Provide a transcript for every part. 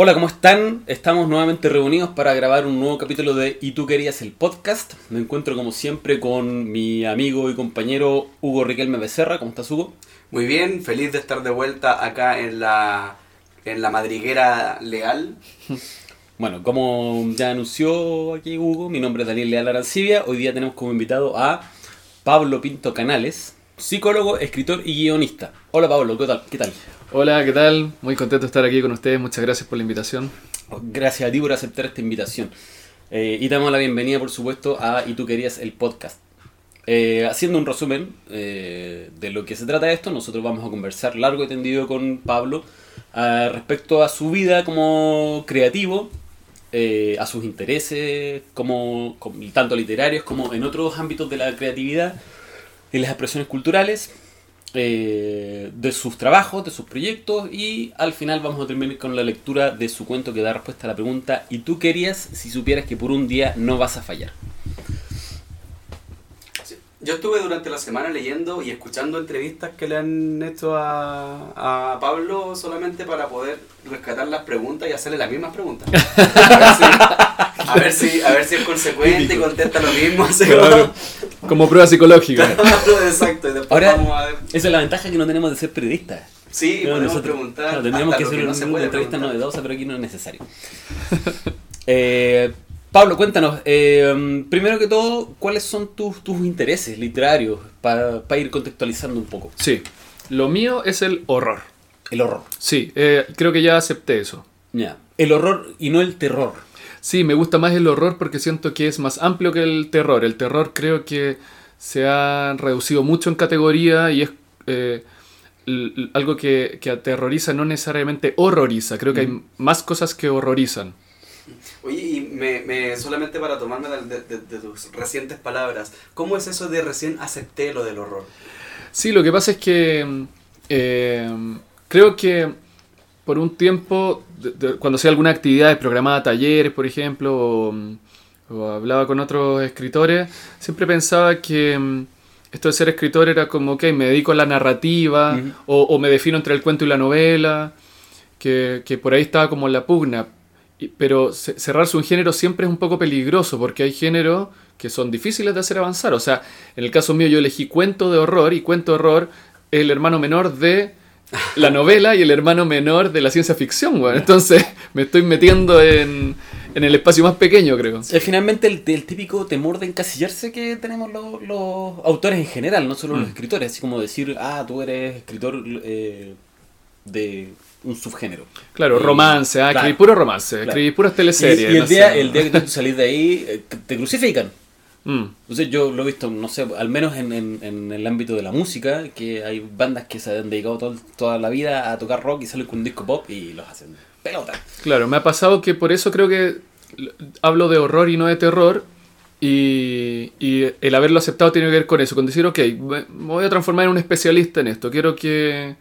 Hola, ¿cómo están? Estamos nuevamente reunidos para grabar un nuevo capítulo de Y tú querías el podcast. Me encuentro como siempre con mi amigo y compañero Hugo Riquelme Becerra. ¿Cómo estás, Hugo? Muy bien, feliz de estar de vuelta acá en la, en la madriguera legal. Bueno, como ya anunció aquí Hugo, mi nombre es Daniel Leal Arancibia. Hoy día tenemos como invitado a Pablo Pinto Canales, psicólogo, escritor y guionista. Hola Pablo, ¿qué tal? ¿Qué tal? Hola, ¿qué tal? Muy contento de estar aquí con ustedes. Muchas gracias por la invitación. Gracias a ti por aceptar esta invitación. Eh, y damos la bienvenida, por supuesto, a Y tú querías el podcast. Eh, haciendo un resumen eh, de lo que se trata esto, nosotros vamos a conversar largo y tendido con Pablo ah, respecto a su vida como creativo, a sus intereses, como, como- tanto literarios como en otros ámbitos de la creatividad y las expresiones culturales, eh, de sus trabajos, de sus proyectos y al final vamos a terminar con la lectura de su cuento que da respuesta a la pregunta ¿y tú querías si supieras que por un día no vas a fallar? Yo estuve durante la semana leyendo y escuchando entrevistas que le han hecho a, a Pablo solamente para poder rescatar las preguntas y hacerle las mismas preguntas. A ver si, a ver si, a ver si es consecuente y contesta lo mismo. así Claro. Como prueba psicológica. Claro, exacto. Y después Ahora, vamos a ver. esa es la ventaja que no tenemos de ser periodistas. Sí, Claro, podemos nosotros- preguntar. claro, tendríamos que hacer no se una entrevista preguntar. novedosa, pero aquí no es necesario. Eh, Pablo, cuéntanos, eh, primero que todo, ¿cuáles son tus, tus intereses literarios para ir contextualizando un poco? Sí. Lo mío es el horror. El horror. Sí, eh, creo que ya acepté eso. Ya. El horror y no el terror. Sí, me gusta más el horror porque siento que es más amplio que el terror. El terror creo que se ha reducido mucho en categoría y es eh, algo que, que aterroriza, no necesariamente horroriza. Creo que hay más cosas que horrorizan. Oye, y me, me- solamente para tomarme de, de- de- de tus recientes palabras, ¿cómo es eso de recién acepté lo del horror? Sí, lo que pasa es que eh, creo que por un tiempo, de- cuando hacía alguna actividad programada talleres, por ejemplo, o, o hablaba con otros escritores, siempre pensaba que mm, esto de ser escritor era como, ok, me dedico a la narrativa, o, o me defino entre el cuento y la novela, que, que por ahí estaba como la pugna. Pero ce- cerrarse un género siempre es un poco peligroso porque hay géneros que son difíciles de hacer avanzar. O sea, en el caso mío yo elegí cuento de horror y cuento de horror es el hermano menor de la novela y el hermano menor de la ciencia ficción. weón. Entonces me estoy metiendo en, en el espacio más pequeño, creo. Es finalmente el, el típico temor de encasillarse que tenemos los, los autores en general, no solo los Mm. escritores, así como decir, ah, tú eres escritor eh, de un subgénero. Claro, romance, ah, claro. escribí puro romance, Claro. escribí puras teleseries. y el, no día, sé. el día que tú salís de ahí, eh, te- crucifican. Mm. Entonces yo lo he visto, no sé, al menos en, en- en el ámbito de la música, que hay bandas que se han dedicado todo- toda la vida a tocar rock y salen con un disco pop y los hacen pelota. Claro, me ha pasado que por eso creo que hablo de horror y no de terror. Y, y el haberlo aceptado tiene que ver con eso, con decir, ok, me voy a transformar en un especialista en esto. Quiero que,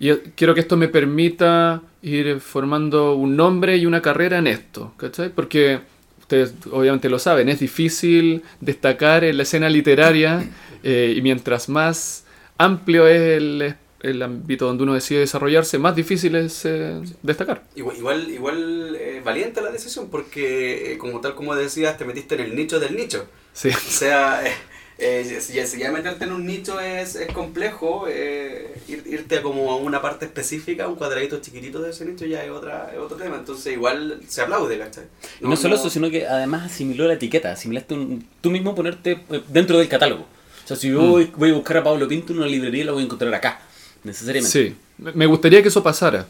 y quiero que esto me permita ir formando un nombre y una carrera en esto. ¿Cachai? Porque ustedes obviamente lo saben, es difícil destacar en la escena literaria eh, y mientras más amplio es el, el ámbito donde uno decide desarrollarse, más difícil es eh, destacar. Igual, igual, igual, eh, valiente la decisión porque, como tal como decías, te metiste en el nicho del nicho. Sí. O sea, eh, si, ya- ya meterte en un nicho es, es complejo, eh, ir- irte como a una parte específica, un cuadradito chiquitito de ese nicho ya es, otra, es otro tema. Entonces igual se aplaude, ¿cachai? Y no, solo eso, sino que además asimiló la etiqueta, asimilaste un- tú mismo ponerte eh, dentro del catálogo. O sea, si yo voy, voy a buscar a Pablo Pinto en una librería, lo voy a encontrar acá, necesariamente. Sí, me me gustaría que eso pasara.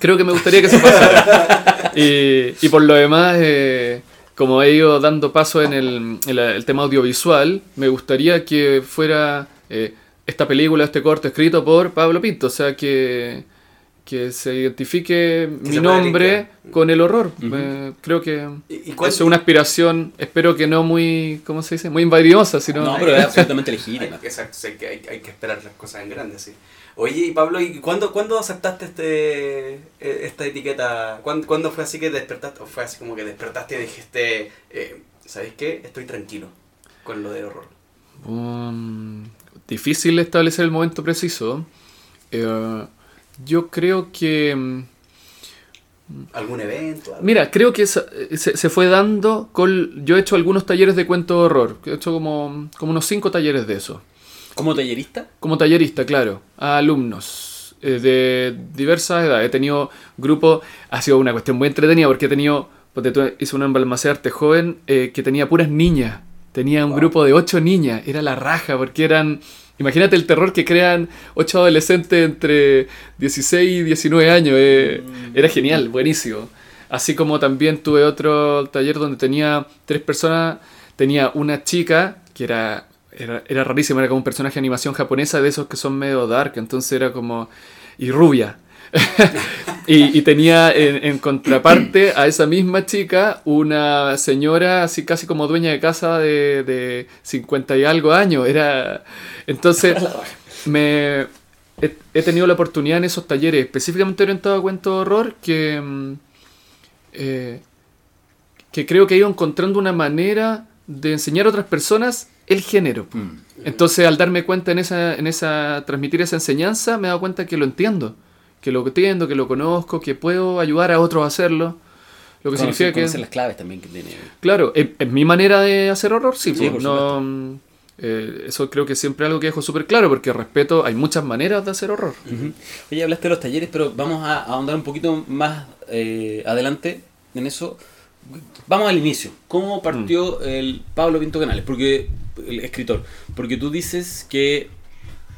Creo que me gustaría que eso pasara. Y, y por lo demás, eh, como he ido dando paso en el, en la- el tema audiovisual, me gustaría que fuera eh, esta película, este corto escrito por Pablo Pinto. O sea, que, que se identifique mi se nombre con el horror. Eh, creo que ¿Y- y cuál- eso es una aspiración, espero que no muy, ¿cómo se dice? Muy invidiosa, sino... No, pero es absolutamente legítima. exacto, sí, que hay, hay que esperar las cosas en grande, sí. Oye, y Pablo, ¿y cuándo, cuándo aceptaste este, eh, esta etiqueta? ¿Cuándo, cuándo fue así que despertaste? ¿O fue así como que despertaste y dijiste, eh, ¿sabéis qué? Estoy tranquilo con lo de horror. Um, difícil establecer el momento preciso. Eh, yo creo que mm, ¿Algún evento? algo? Mira, creo que se, se fue dando con... Yo he hecho algunos talleres de cuento de horror. He hecho como, como unos cinco talleres de eso. ¿Como tallerista? Como tallerista, claro. A alumnos eh, de diversas edades. He tenido grupos... Ha sido una cuestión muy entretenida porque he tenido... ponte tú, hice un embalmacé joven eh, que tenía puras niñas. Tenía un Wow. grupo de ocho niñas. Era la raja porque eran... Imagínate el terror que crean ocho adolescentes entre 16 y 19 años. eh, Era genial, buenísimo. Así como también tuve otro taller donde tenía tres personas. Tenía una chica que era, era, era rarísima, era como un personaje de animación japonesa de esos que son medio dark. Entonces era como... Y rubia. y, y tenía en, en contraparte a esa misma chica una señora así casi como dueña de casa de, de 50 y algo años. Era... Entonces me he, he tenido la oportunidad en esos talleres específicamente orientados a cuento de horror que, mm, eh, que creo que he ido encontrando una manera de enseñar a otras personas el género. Mm. Entonces, al darme cuenta en esa, en esa, transmitir esa enseñanza, me he dado cuenta que lo entiendo, que lo entiendo, que lo conozco, que puedo ayudar a otros a hacerlo. Lo que significa que, las claves también que tiene. claro, es, es mi manera de hacer horror, sí, Sí, pues, no, mm, eh, eso creo que siempre es algo que dejo súper claro, porque respeto, hay muchas maneras de hacer horror. Ujú. Oye, hablaste de los talleres, pero vamos a ahondar un poquito más eh, adelante en eso. Vamos al inicio. ¿Cómo partió Mm. el Pablo Pinto Canales? Porque el escritor. Porque tú dices que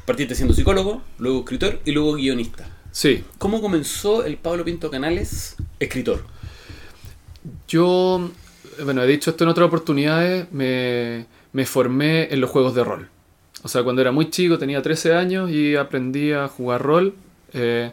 partiste siendo psicólogo, luego escritor y luego guionista. Sí, ¿Cómo comenzó el Pablo Pinto Canales escritor? Yo, bueno, he dicho esto en otras oportunidades, me, me formé en los juegos de rol. O sea, cuando era muy chico, tenía 13 años y aprendí a jugar rol, eh,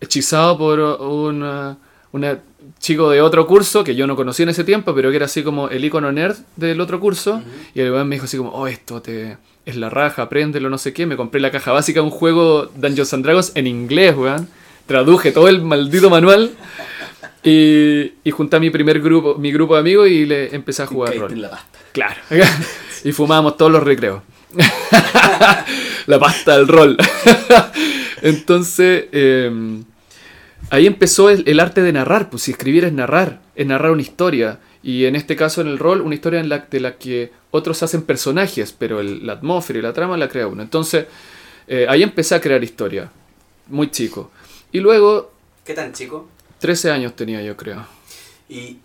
hechizado por un una chico de otro curso que yo no conocía en ese tiempo, pero que era así como el icono nerd del otro curso. Y el weón me dijo así como, oh, esto te, es la raja, apréndelo, no sé qué. Me compré la caja básica de un juego Dungeons and Dragons en inglés, weón. Traduje todo el maldito manual. Y, y junté a mi primer grupo, mi grupo de amigos y le empecé a jugar Caíste rol. en la pasta. Claro. y fumábamos todos los recreos. la pasta del rol. Entonces, eh, ahí empezó el, el arte de narrar. Pues si escribir es narrar, es narrar una historia. Y en este caso, en el rol, una historia en la, de la que otros hacen personajes, pero el- la atmósfera y la trama la crea uno. Entonces, eh, ahí empecé a crear historia. Muy chico. Y luego, ¿Qué tan chico? 13 años tenía yo, creo. ¿Y, y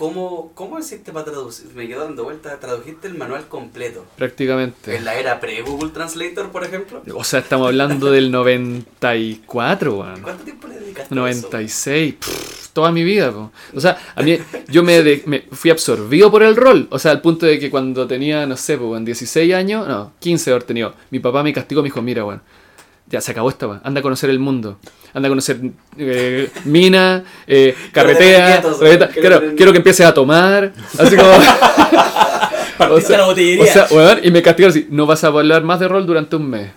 cómo, cómo hiciste para traducir? Me quedo dando vuelta. ¿Tradujiste el manual completo? Prácticamente. ¿En la era pre-Google Translator, por ejemplo? O sea, estamos hablando del 94, weón. ¿Cuánto tiempo le dedicaste a eso? 96, pff, toda mi vida. po. O sea, a mí yo me, de- me fui absorbido por el rol. O sea, al punto de que cuando tenía, no sé, pues, en 16 años, no, 15 de haber tenido, mi papá me castigó, me dijo, mira, weón, ya se acabó esta, weón. Anda a conocer el mundo. Anda a conocer eh, mina, eh, carretea. quiero quiero que empieces a tomar. Así como... La. O sea, weón, y me castigaron así, no vas a hablar más de rol durante un mes.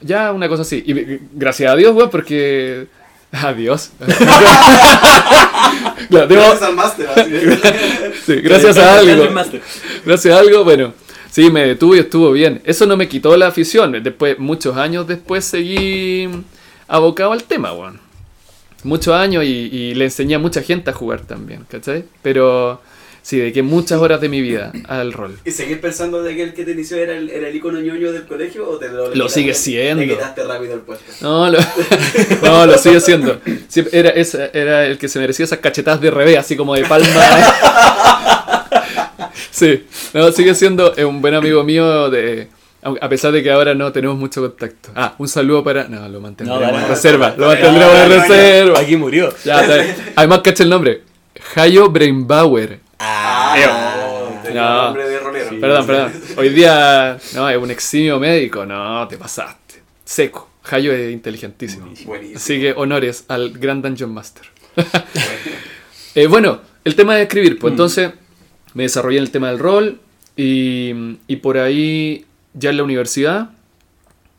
Ya, una cosa así. Y gracias a Dios, weón, porque... Adiós. Claro, tengo- Gracias al máster. así. sí, gracias a algo. Gracias a algo, bueno. Sí, me detuve y estuvo bien. Eso no me quitó la afición. Después, muchos años después seguí abocado al tema, weón. Muchos años y, y le enseñé a mucha gente a jugar también, ¿cachai? Pero sí, dediqué muchas horas de mi vida al rol. ¿Y seguir pensando de que el que te inició era el, era el icono ñoño del colegio o te lo, Lo sigue siendo. Le quitaste rápido el puesto. No, lo, no, lo sigue siendo. Sí, era, esa- era el que se merecía esas cachetadas de revés, así como de palma. Sí, no, sigue siendo eh, un buen amigo mío, de, a pesar de que ahora no tenemos mucho contacto. Ah, un saludo para... No, lo mantendremos en reserva, lo No, mantendremos en no, no, reserva. Aquí murió. Ya. Además, cacha el nombre. Hayo Brainbauer. Ah, Eo. tenía No. nombre de rolero. Perdón, perdón. Hoy día, no, es un eximio médico. No, te pasaste. Seco. Hayo es inteligentísimo. Buenísimo. Así que honores al Grand Dungeon Master. Eh, bueno, el tema de escribir, pues entonces me desarrollé en el tema del rol y, y por ahí ya en la universidad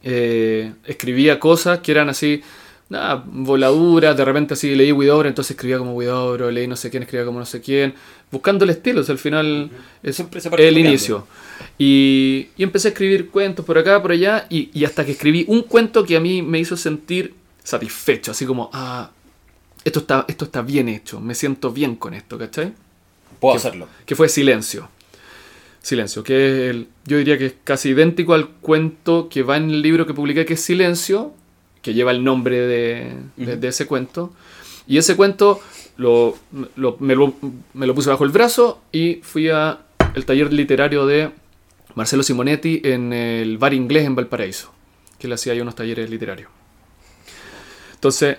eh, escribía cosas que eran así, nada, voladuras, de repente así leí Widobro, entonces escribía como Widobro, leí no sé quién, escribía como no sé quién, buscando el estilo, o sea, al final es Siempre se el inicio. Y, y empecé a escribir cuentos por acá, por allá, y, y hasta que escribí un cuento que a mí me hizo sentir satisfecho, así como, ah, esto está, esto está bien hecho, me siento bien con esto, ¿cachai? Puedo que- hacerlo. Que fue Silencio. Silencio, que es el, yo diría que es casi idéntico al cuento que va en el libro que publiqué, que es Silencio, que lleva el nombre de, de- Ujú. de ese cuento. Y ese cuento lo, lo- me, lo, me lo puse bajo el brazo y fui a el taller literario de Marcelo Simonetti en el bar inglés en Valparaíso, que le hacía ahí unos talleres literarios. Entonces,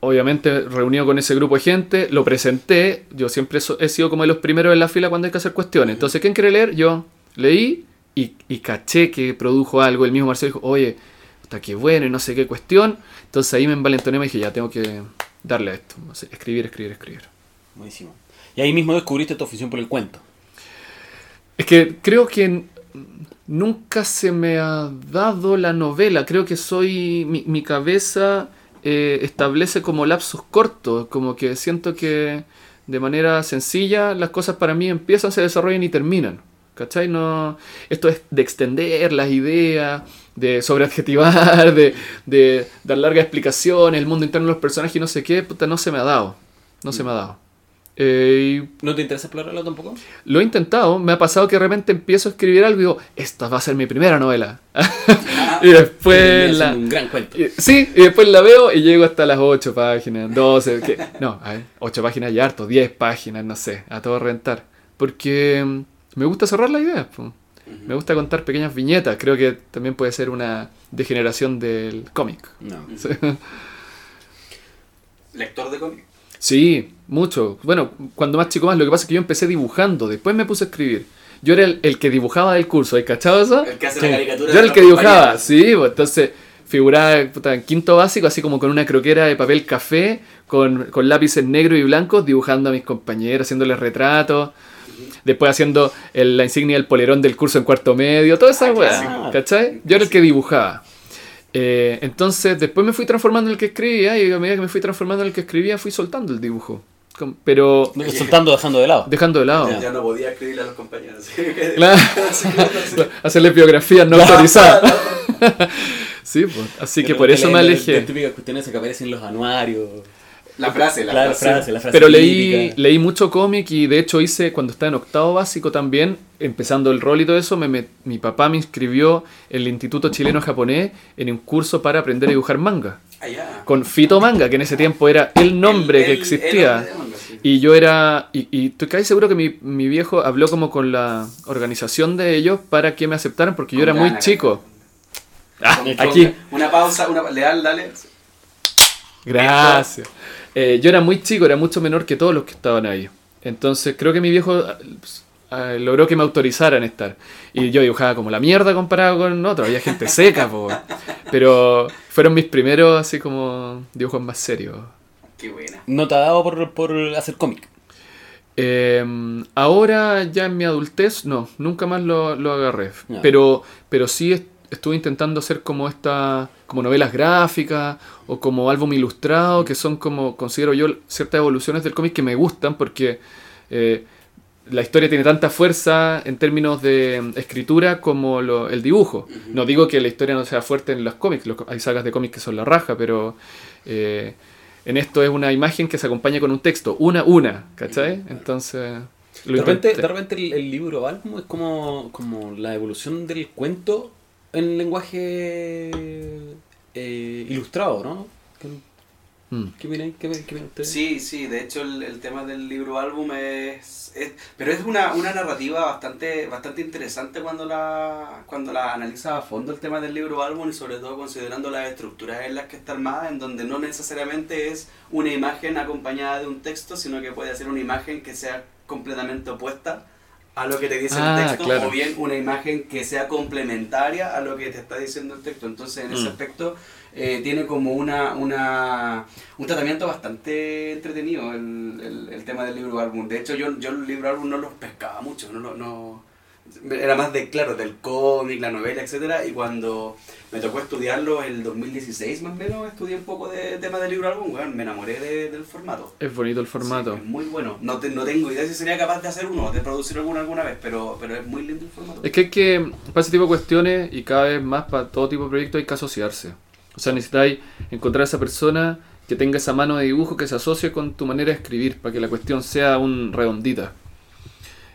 obviamente, reunido con ese grupo de gente, lo presenté. Yo siempre he sido como de los primeros en la fila cuando hay que hacer cuestiones. Entonces, ¿quién quiere leer? Yo leí y, y caché que produjo algo. El mismo Marcelo dijo, oye, está qué bueno y no sé qué cuestión. Entonces ahí me envalentoné y me dije, ya tengo que darle a esto. Escribir, escribir, escribir. Buenísimo. Y ahí mismo descubriste tu afición por el cuento. Es que creo que nunca se me ha dado la novela. Creo que soy. Mi, mi cabeza eh, establece como lapsos cortos. Como que siento que de manera sencilla las cosas para mí empiezan, se desarrollan y terminan. ¿Cachai? No, esto es de extender las ideas, de sobreadjetivar, de, de dar largas explicaciones, el mundo interno de los personajes y no sé qué, puta, no se me ha dado. No se me ha dado. Eh, ¿No te interesa explorarlo tampoco? lo he intentado, me ha pasado que de repente empiezo a escribir algo y digo, esta va a ser mi primera novela. y después la... un gran cuento. y- Sí, y después la veo y llego hasta las 8 páginas, 12, que- no, a ver, 8 páginas y harto, 10 páginas, no sé, a todo rentar. Porque mm, me gusta cerrar la idea, po. me gusta contar pequeñas viñetas, creo que también puede ser una degeneración del cómic. No. Sí. Lector de cómic. Sí, mucho. Bueno, cuando más chico más, lo que pasa es que yo empecé dibujando, después me puse a escribir. Yo era el, el que dibujaba del curso, ¿hay cachado eso? El que hace Sí. la caricatura. Yo era el que dibujaba, sí, pues, entonces figuraba puta, en quinto básico, así como con una croquera de papel café, con, con lápices negros y blancos, dibujando a mis compañeros, haciéndoles retratos. Después haciendo el- la insignia del polerón del curso en cuarto medio, toda esa Ah, weá. ¿cachai? Yo era el que dibujaba. Eh, entonces, después me fui transformando en el que escribía y a medida que me fui transformando en el que escribía, fui soltando el dibujo. Pero Soltando, dejando de lado. dejando de lado. Ya, ya no podía escribirle a los compañeros. Claro. Hacerle biografías no autorizadas. sí, pues. Así que por eso me alejé. Las típicas cuestiones que aparecen en los anuarios. La frase, la Claro, frase. frase, la frase Pero leí, típica. leí mucho cómic y de hecho hice, cuando estaba en octavo básico también, empezando el rol y todo eso, me mi papá me inscribió en el Instituto Chileno Japonés en un curso para aprender a dibujar manga. Allá. Con Fito Manga, que en ese tiempo era el nombre El- que existía. el sí. Y yo era. Y, y estoy casi seguro que mi, mi viejo habló como con la organización de ellos para que me aceptaran porque yo era muy chico. Ah, aquí. Una pausa, una leal, dale. Gracias. Eh, yo era muy chico, era mucho menor que todos los que estaban ahí. Entonces creo que mi viejo ah, pues, ah, logró que me autorizaran a estar. Y yo dibujaba como la mierda comparado con otros. Había gente seca, po. pero fueron mis primeros así como dibujos más serios. Qué buena. ¿No te ha dado por, por hacer cómic? Eh, ahora ya en mi adultez, no, nunca más lo, lo agarré. Pero, pero sí est- estuve intentando hacer como esta, como novelas gráficas o como álbum ilustrado, que son como, considero yo, ciertas evoluciones del cómic que me gustan porque eh, la historia tiene tanta fuerza en términos de mm, escritura como lo- el dibujo. No digo que la historia no sea fuerte en los cómics, los- hay sagas de cómics que son la raja, pero eh, en esto es una imagen que se acompaña con un texto, una, una, ¿cachai? Entonces... lo De repente, de repente el, el libro álbum es como, como la evolución del cuento en lenguaje eh, ilustrado, ¿no? ¿Qué, Mm. qué ustedes? Sí, sí, de hecho el, el tema del libro álbum es, es- pero es una, una narrativa bastante bastante interesante cuando la cuando la analizas a fondo el tema del libro álbum y sobre todo considerando las estructuras en las que está armada, en donde no necesariamente es una imagen acompañada de un texto, sino que puede ser una imagen que sea completamente opuesta a lo que te dice Ah, el texto claro. o bien una imagen que sea complementaria a lo que te está diciendo el texto. Entonces, en ese Mm. aspecto eh, tiene como una, una un tratamiento bastante entretenido el, el, el tema del libro álbum. De hecho, yo, yo el libro álbum no los pescaba mucho, no, no era más de, claro, del cómic, la novela, etcétera Y cuando me tocó estudiarlo en el 2016 más o menos, estudié un poco de tema del libro álbum, bueno, me enamoré de- del formato. Es bonito el formato. Sí, es muy bueno. No, te- no tengo idea si sería capaz de hacer uno, de producir alguno alguna vez, pero, pero es muy lindo el formato. Es que hay que, para ese tipo de cuestiones y cada vez más para todo tipo de proyectos hay que asociarse. O sea, necesitáis encontrar a esa persona que tenga esa mano de dibujo que se asocie con tu manera de escribir, para que la cuestión sea un redondita.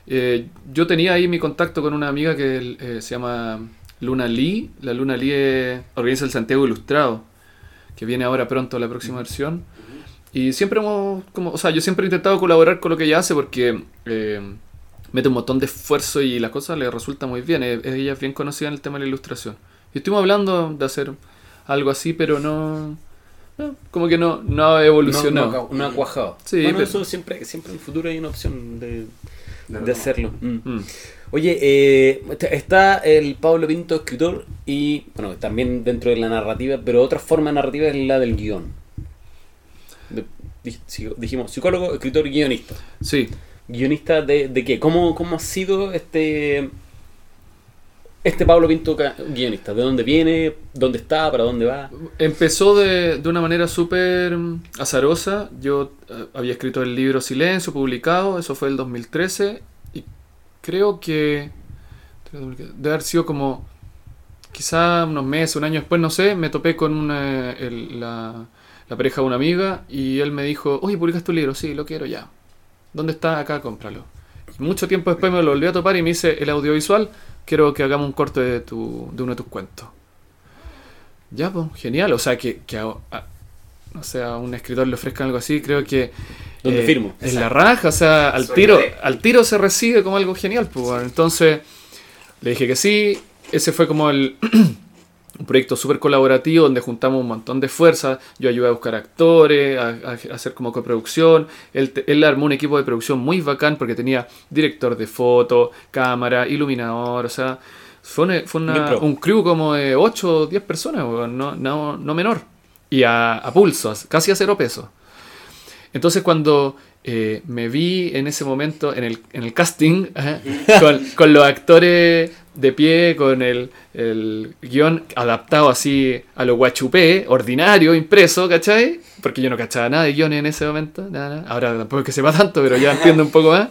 Eh, yo tenía ahí mi contacto con una amiga que eh, se llama Luna Lee. La Luna Lee es- organiza el Santiago Ilustrado, que viene ahora pronto la próxima versión. Y siempre hemos, como, o sea, yo siempre he intentado colaborar con lo que ella hace porque eh, mete un montón de esfuerzo y las cosas le resulta muy bien. Ella es bien conocida en el tema de la ilustración. Y estuvimos hablando de hacer algo así, pero no, no, como que no, no ha No, evolucionado. no, no ha cuajado. Sí, bueno, pero- eso siempre, siempre en el futuro hay una opción de, De de hacerlo. Mm. Mm. Oye, eh, está- el Pablo Pinto escritor y, bueno, también dentro de la narrativa, pero otra forma narrativa es la del guion. De- dijimos psicólogo, escritor, guionista. Sí, ¿Guionista de, de qué? ¿Cómo, ¿Cómo ha sido este este Pablo Pinto guionista? ¿De dónde viene? ¿Dónde está? ¿Para dónde va? Empezó de, de una manera súper azarosa. Yo eh, había escrito el libro Silencio, publicado, eso fue el 2013. Y creo que debe haber sido como quizá unos meses, un año después, no sé, me topé con una, la, la pareja de una amiga y él me dijo, oye, ¿publicas tu libro? Sí, lo quiero ya. ¿Dónde está? Acá, cómpralo. Y mucho tiempo después me lo volví a topar y me dice, el audiovisual, quiero que hagamos un corte de, tu, de uno de tus cuentos. Ya, pues, genial. O sea, que, que a, a- no sé, a un escritor le ofrezcan algo así, creo que... ¿Dónde firmo? En la raja, o sea, al tiro, al tiro se recibe como algo genial. Pues. Entonces, le dije que sí. Ese fue como el... un proyecto súper colaborativo donde juntamos un montón de fuerzas. Yo ayudé a buscar actores, a, a hacer como coproducción. Él, él armó un equipo de producción muy bacán porque tenía director de foto, cámara, iluminador, o sea, fue, una- fue una- un crew como de 8 o 10 personas, no, no, no menor. Y a, a pulso, casi a cero pesos. Entonces cuando eh, me vi en ese momento en el, en el casting con, los actores de pie, con el, el guion adaptado así a lo guachupé, ordinario, impreso, ¿cachai? Porque yo no cachaba nada de guiones en ese momento. nada, nada. Ahora tampoco es que sepa tanto, pero ya entiendo un poco más.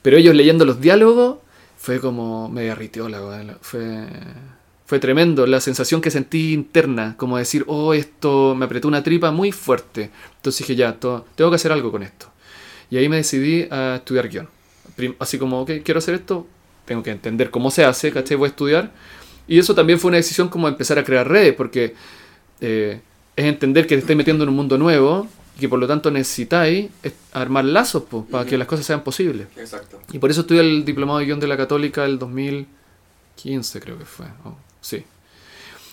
Pero ellos leyendo los diálogos fue como me derritió la weá, Fue, fue tremendo la sensación que sentí interna, como decir, oh, esto me apretó una tripa muy fuerte. Entonces dije, ya, tengo que hacer algo con esto. Y ahí me decidí a estudiar guion. Así como, ok, quiero hacer esto, tengo que entender cómo se hace, ¿cachai? Voy a estudiar. Y eso también fue una decisión como empezar a crear redes, porque eh, es entender que te estáis metiendo en un mundo nuevo y que por lo tanto necesitáis es- armar lazos pues, para que las cosas sean posibles. Exacto. Y por eso estudié el diplomado de guion de la Católica el 2015, creo que fue. oh, sí.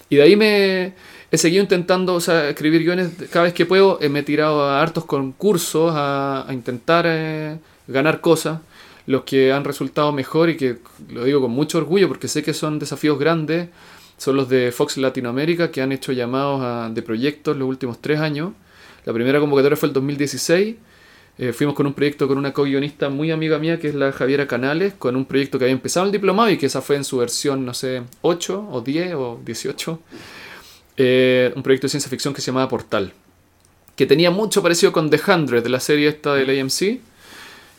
Y de ahí me he seguido intentando escribir guiones cada vez que puedo. eh, me he tirado a hartos concursos a, a intentar eh, ganar cosas. Los que han resultado mejor y que lo digo con mucho orgullo porque sé que son desafíos grandes son los de Fox Latinoamérica que han hecho llamados a- de proyectos los últimos tres años. La primera convocatoria fue el 2016. Eh, fuimos con un proyecto con una co-guionista muy amiga mía, que es la Javiera Canales, con un proyecto que había empezado el diplomado y que esa fue en su versión, no sé, 8 o 10 o 18. Eh, un proyecto de ciencia ficción que se llamaba Portal, que tenía mucho parecido con The Hundred, de la serie esta del AMC,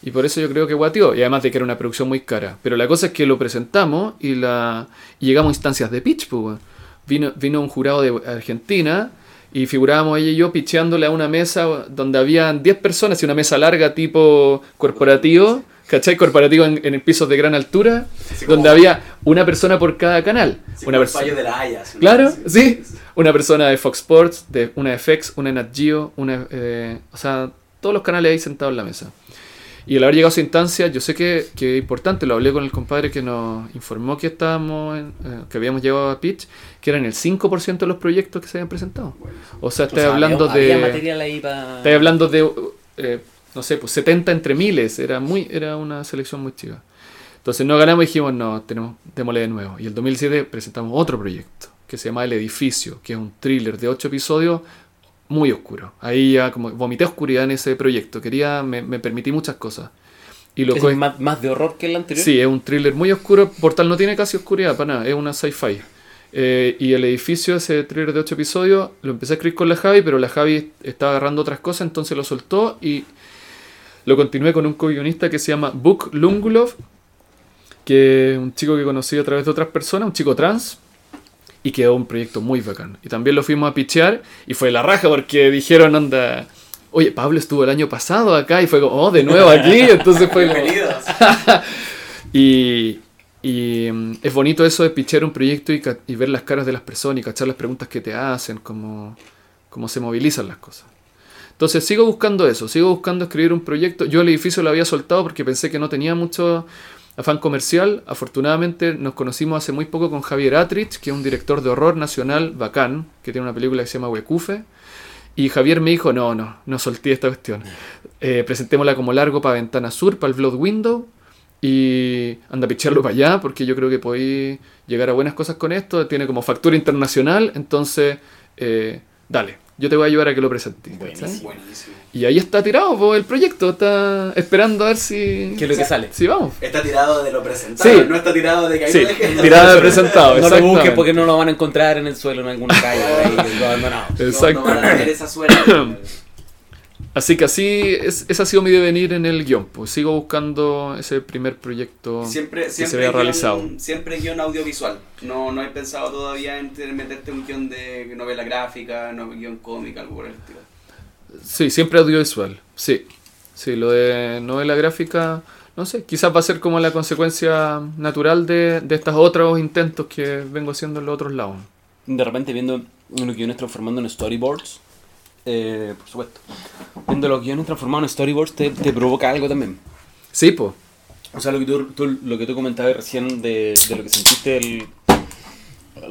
y por eso yo creo que guateó, y además de que era una producción muy cara. Pero la cosa es que lo presentamos y, la, y llegamos a instancias de pitch, pues, vino, vino un jurado de Argentina y figurábamos ella y yo picheándole a una mesa donde habían 10 personas y una mesa larga tipo corporativo, ¿cachai? Corporativo en, pisos de gran altura, donde había una persona por cada canal. Sí, una persona. de la Haya. Claro, sí. Una persona de Fox Sports, de una de FX, una de Nat Geo, una, eh, o sea, todos los canales ahí sentados en la mesa. Y al haber llegado a esa instancia, yo sé que, que es importante, lo hablé con el compadre que nos informó que estábamos, en- eh, que habíamos llegado a pitch, que eran el 5% de los proyectos que se habían presentado. Bueno, O sea, O estoy sea, hablando había, había de... material ahí. Estoy hablando de, eh, no sé, pues 70 entre miles, era, muy, era una selección muy chiva. Entonces no ganamos y dijimos, no, tenemos, démosle de nuevo. Y el 2007 presentamos otro proyecto, que se llama El Edificio, que es un thriller de 8 episodios muy oscuro. Ahí ya como vomité oscuridad en ese proyecto, quería, me, me permití muchas cosas. Y lo ¿Es co- más, más de horror que el anterior? Sí, es un thriller muy oscuro. Portal no tiene casi oscuridad para nada, es una sci-fi. Eh, y el edificio, ese thriller de 8 episodios, lo empecé a escribir con la Javi, pero la Javi estaba agarrando otras cosas, entonces lo soltó y lo continué con un co-guionista que se llama Book Lungulov, que es un chico que conocí a través de otras personas, un chico trans. Y quedó un proyecto muy bacán. Y también lo fuimos a pichear y fue la raja porque dijeron, anda, oye, Pablo estuvo el año pasado acá y fue como, oh, de nuevo aquí. Entonces fue como... Y, y, mm, es bonito eso de pichear un proyecto y, y ver las caras de las personas y cachar las preguntas que te hacen, cómo, cómo se movilizan las cosas. Entonces sigo buscando eso, sigo buscando escribir un proyecto. Yo el edificio lo había soltado porque pensé que no tenía mucho afán comercial. Afortunadamente nos conocimos hace muy poco con Javier Atrich, que es un director de horror nacional bacán, que tiene una película que se llama Huecufe. Y Javier me dijo, no, no, no solté esta cuestión. Eh, presentémosla como largo para Ventana Sur, para el Blood Window. Y anda a picharlo para allá, porque yo creo que podéis llegar a buenas cosas con esto. Tiene como factura internacional, entonces, eh, dale, yo te voy a ayudar a que lo presentes. Buenísimo. ¿cachai? Buenísimo. Y ahí está tirado po, el proyecto, está esperando a ver si... ¿Qué es lo que sale? Sí, vamos. Está tirado de lo presentado, Sí. no está tirado de que ahí Sí, dejen. tirado de presentado, No lo busques porque no lo van a encontrar en el suelo en alguna calle por ahí, abandonado. No, Exacto. no van a tener esa suerte. Así que así, es, ese ha sido mi devenir en el guion. Pues sigo buscando ese primer proyecto Siempre, que siempre se vea guión- realizado. Siempre guion audiovisual. No, no he pensado todavía en meterte un guion de novela gráfica, no, guion cómica, algo por el estilo. Sí, siempre audiovisual. Sí. Sí, lo de novela gráfica, no sé, quizás va a ser como la consecuencia natural de, de estos otros intentos que vengo haciendo en los otros lados. De repente viendo los guiones transformando en storyboards, eh, por supuesto, viendo los guiones transformados en storyboards te, te provoca algo también. Sí, pues. O sea, lo que tú, tú- lo que tú comentabas recién de, de lo que sentiste el-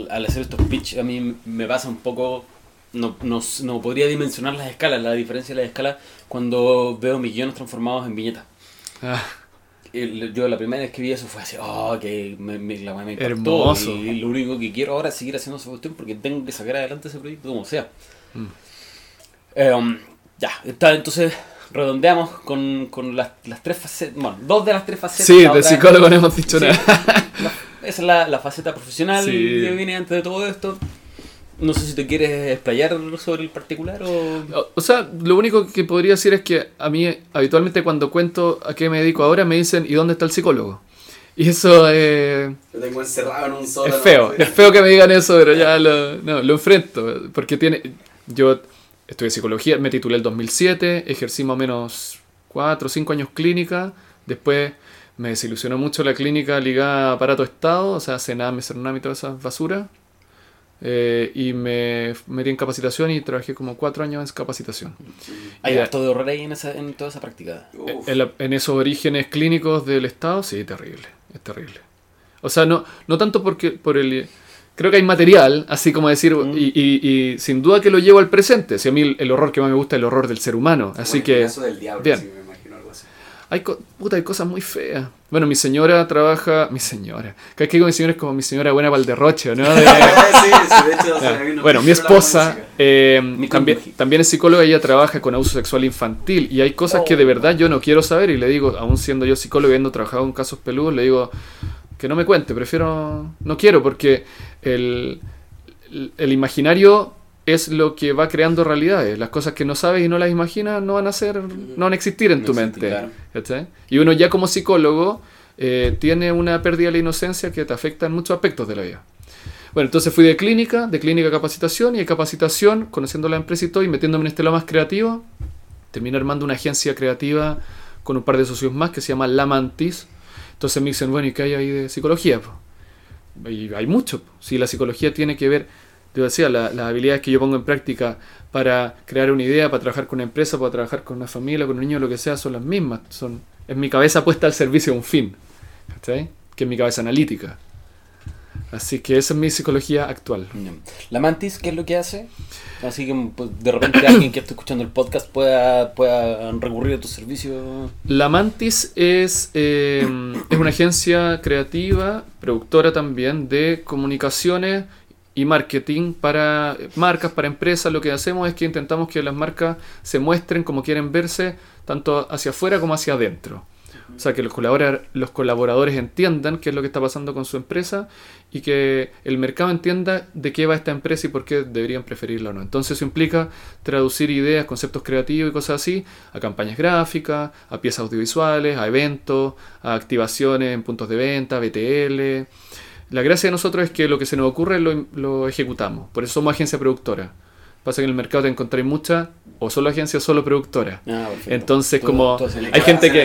al, hacer estos pitch, a mí me pasa un poco. No, no, no podría dimensionar las escalas, la diferencia de las escalas cuando veo mis guiones transformados en viñetas. Ah, Yo la primera vez que vi eso fue así, oh, que me, me, la me impactó. Hermoso. Y lo único que quiero ahora es seguir haciendo esa cuestión porque tengo que sacar adelante ese proyecto como sea. Mm. Eh, um, ya, está, entonces redondeamos con, con las, las tres facetas, bueno, dos de las tres facetas. sí, de psicólogo no hemos dicho Sí. nada. La- esa es la, la faceta profesional Sí. que viene antes de todo esto. No sé si te quieres explayar sobre el particular o... O, o sea, lo único que podría decir es que a mí habitualmente cuando cuento a qué me dedico ahora me dicen ¿y dónde está el psicólogo? Y eso eh, Lo tengo encerrado en un es feo, es feo que me digan eso, pero ya lo, no, lo enfrento. Porque tiene, yo estudié psicología, me titulé el 2007, ejercí más o menos 4 o 5 años clínica, después me desilusionó mucho la clínica ligada a aparato Estado, o sea, Sename, Cernam y todas esas basuras. Eh, y me metí en capacitación y trabajé como 4 años en capacitación. Hay harto de horror ahí en, esa, en toda esa práctica. Uf. En, la- en esos orígenes clínicos del Estado, sí, terrible, es terrible. O sea, no, no tanto porque por el... Creo que hay material, así como decir, Mm. y, y- y sin duda que lo llevo al presente. Si a mí el, el horror que más me gusta es el horror del ser humano. Así Bueno, que... el caso del diablo, bien. sí, me imagino algo así. Hay, co- puta, hay cosas muy feas. Bueno, mi señora trabaja... Mi señora. Cada vez que digo mi señora es como mi señora buena para el derroche, ¿no? De- sí, sí, de hecho, se me vino bueno, mi esposa eh, Mi también, cónyuge. también es psicóloga y ella trabaja con abuso sexual infantil y hay cosas que de Oh. verdad yo no quiero saber y le digo, aún siendo yo psicólogo y habiendo trabajado en casos peludos, le digo que no me cuente, prefiero, no quiero porque el, el, imaginario es lo que va creando realidades. Las cosas que no sabes y no las imaginas no van a ser, no van a existir en No tu mente. Y uno ya como psicólogo eh, tiene una pérdida de la inocencia que te afecta en muchos aspectos de la vida. Bueno, entonces fui de clínica, de clínica a capacitación y de capacitación, conociendo la empresa y todo, y metiéndome en este lado más creativo, terminé armando una agencia creativa con un par de socios más que se llama La Mantis. Entonces me dicen, bueno, ¿y qué hay ahí de psicología? po? Y hay mucho. po. Si la psicología tiene que ver, te decía, la- las habilidades que yo pongo en práctica para crear una idea, para trabajar con una empresa, para trabajar con una familia, con un niño, lo que sea, son las mismas. Son, es mi cabeza puesta al servicio de un fin. ¿cachai? Que es mi cabeza analítica. Así que esa es mi psicología actual. La mantis, ¿qué es lo que hace? Así que pues, de repente alguien que esté escuchando el podcast pueda, pueda recurrir a tu servicio. La Mantis es, eh, es una agencia creativa, productora también de comunicaciones y marketing para marcas, para empresas. Lo que hacemos es que intentamos que las marcas se muestren como quieren verse, tanto hacia afuera como hacia adentro. O sea, que los colaboradores, los colaboradores entiendan qué es lo que está pasando con su empresa y que el mercado entienda de qué va esta empresa y por qué deberían preferirla o no. Entonces eso implica traducir ideas, conceptos creativos y cosas así a campañas gráficas, a piezas audiovisuales, a eventos, a activaciones en puntos de venta, BTL, La gracia de nosotros es que lo que se nos ocurre lo, lo ejecutamos. Por eso somos agencia productora. Pasa que en el mercado te encontré muchas, o solo agencias, solo productoras. Ah. Entonces, Todo- como todo hay gente que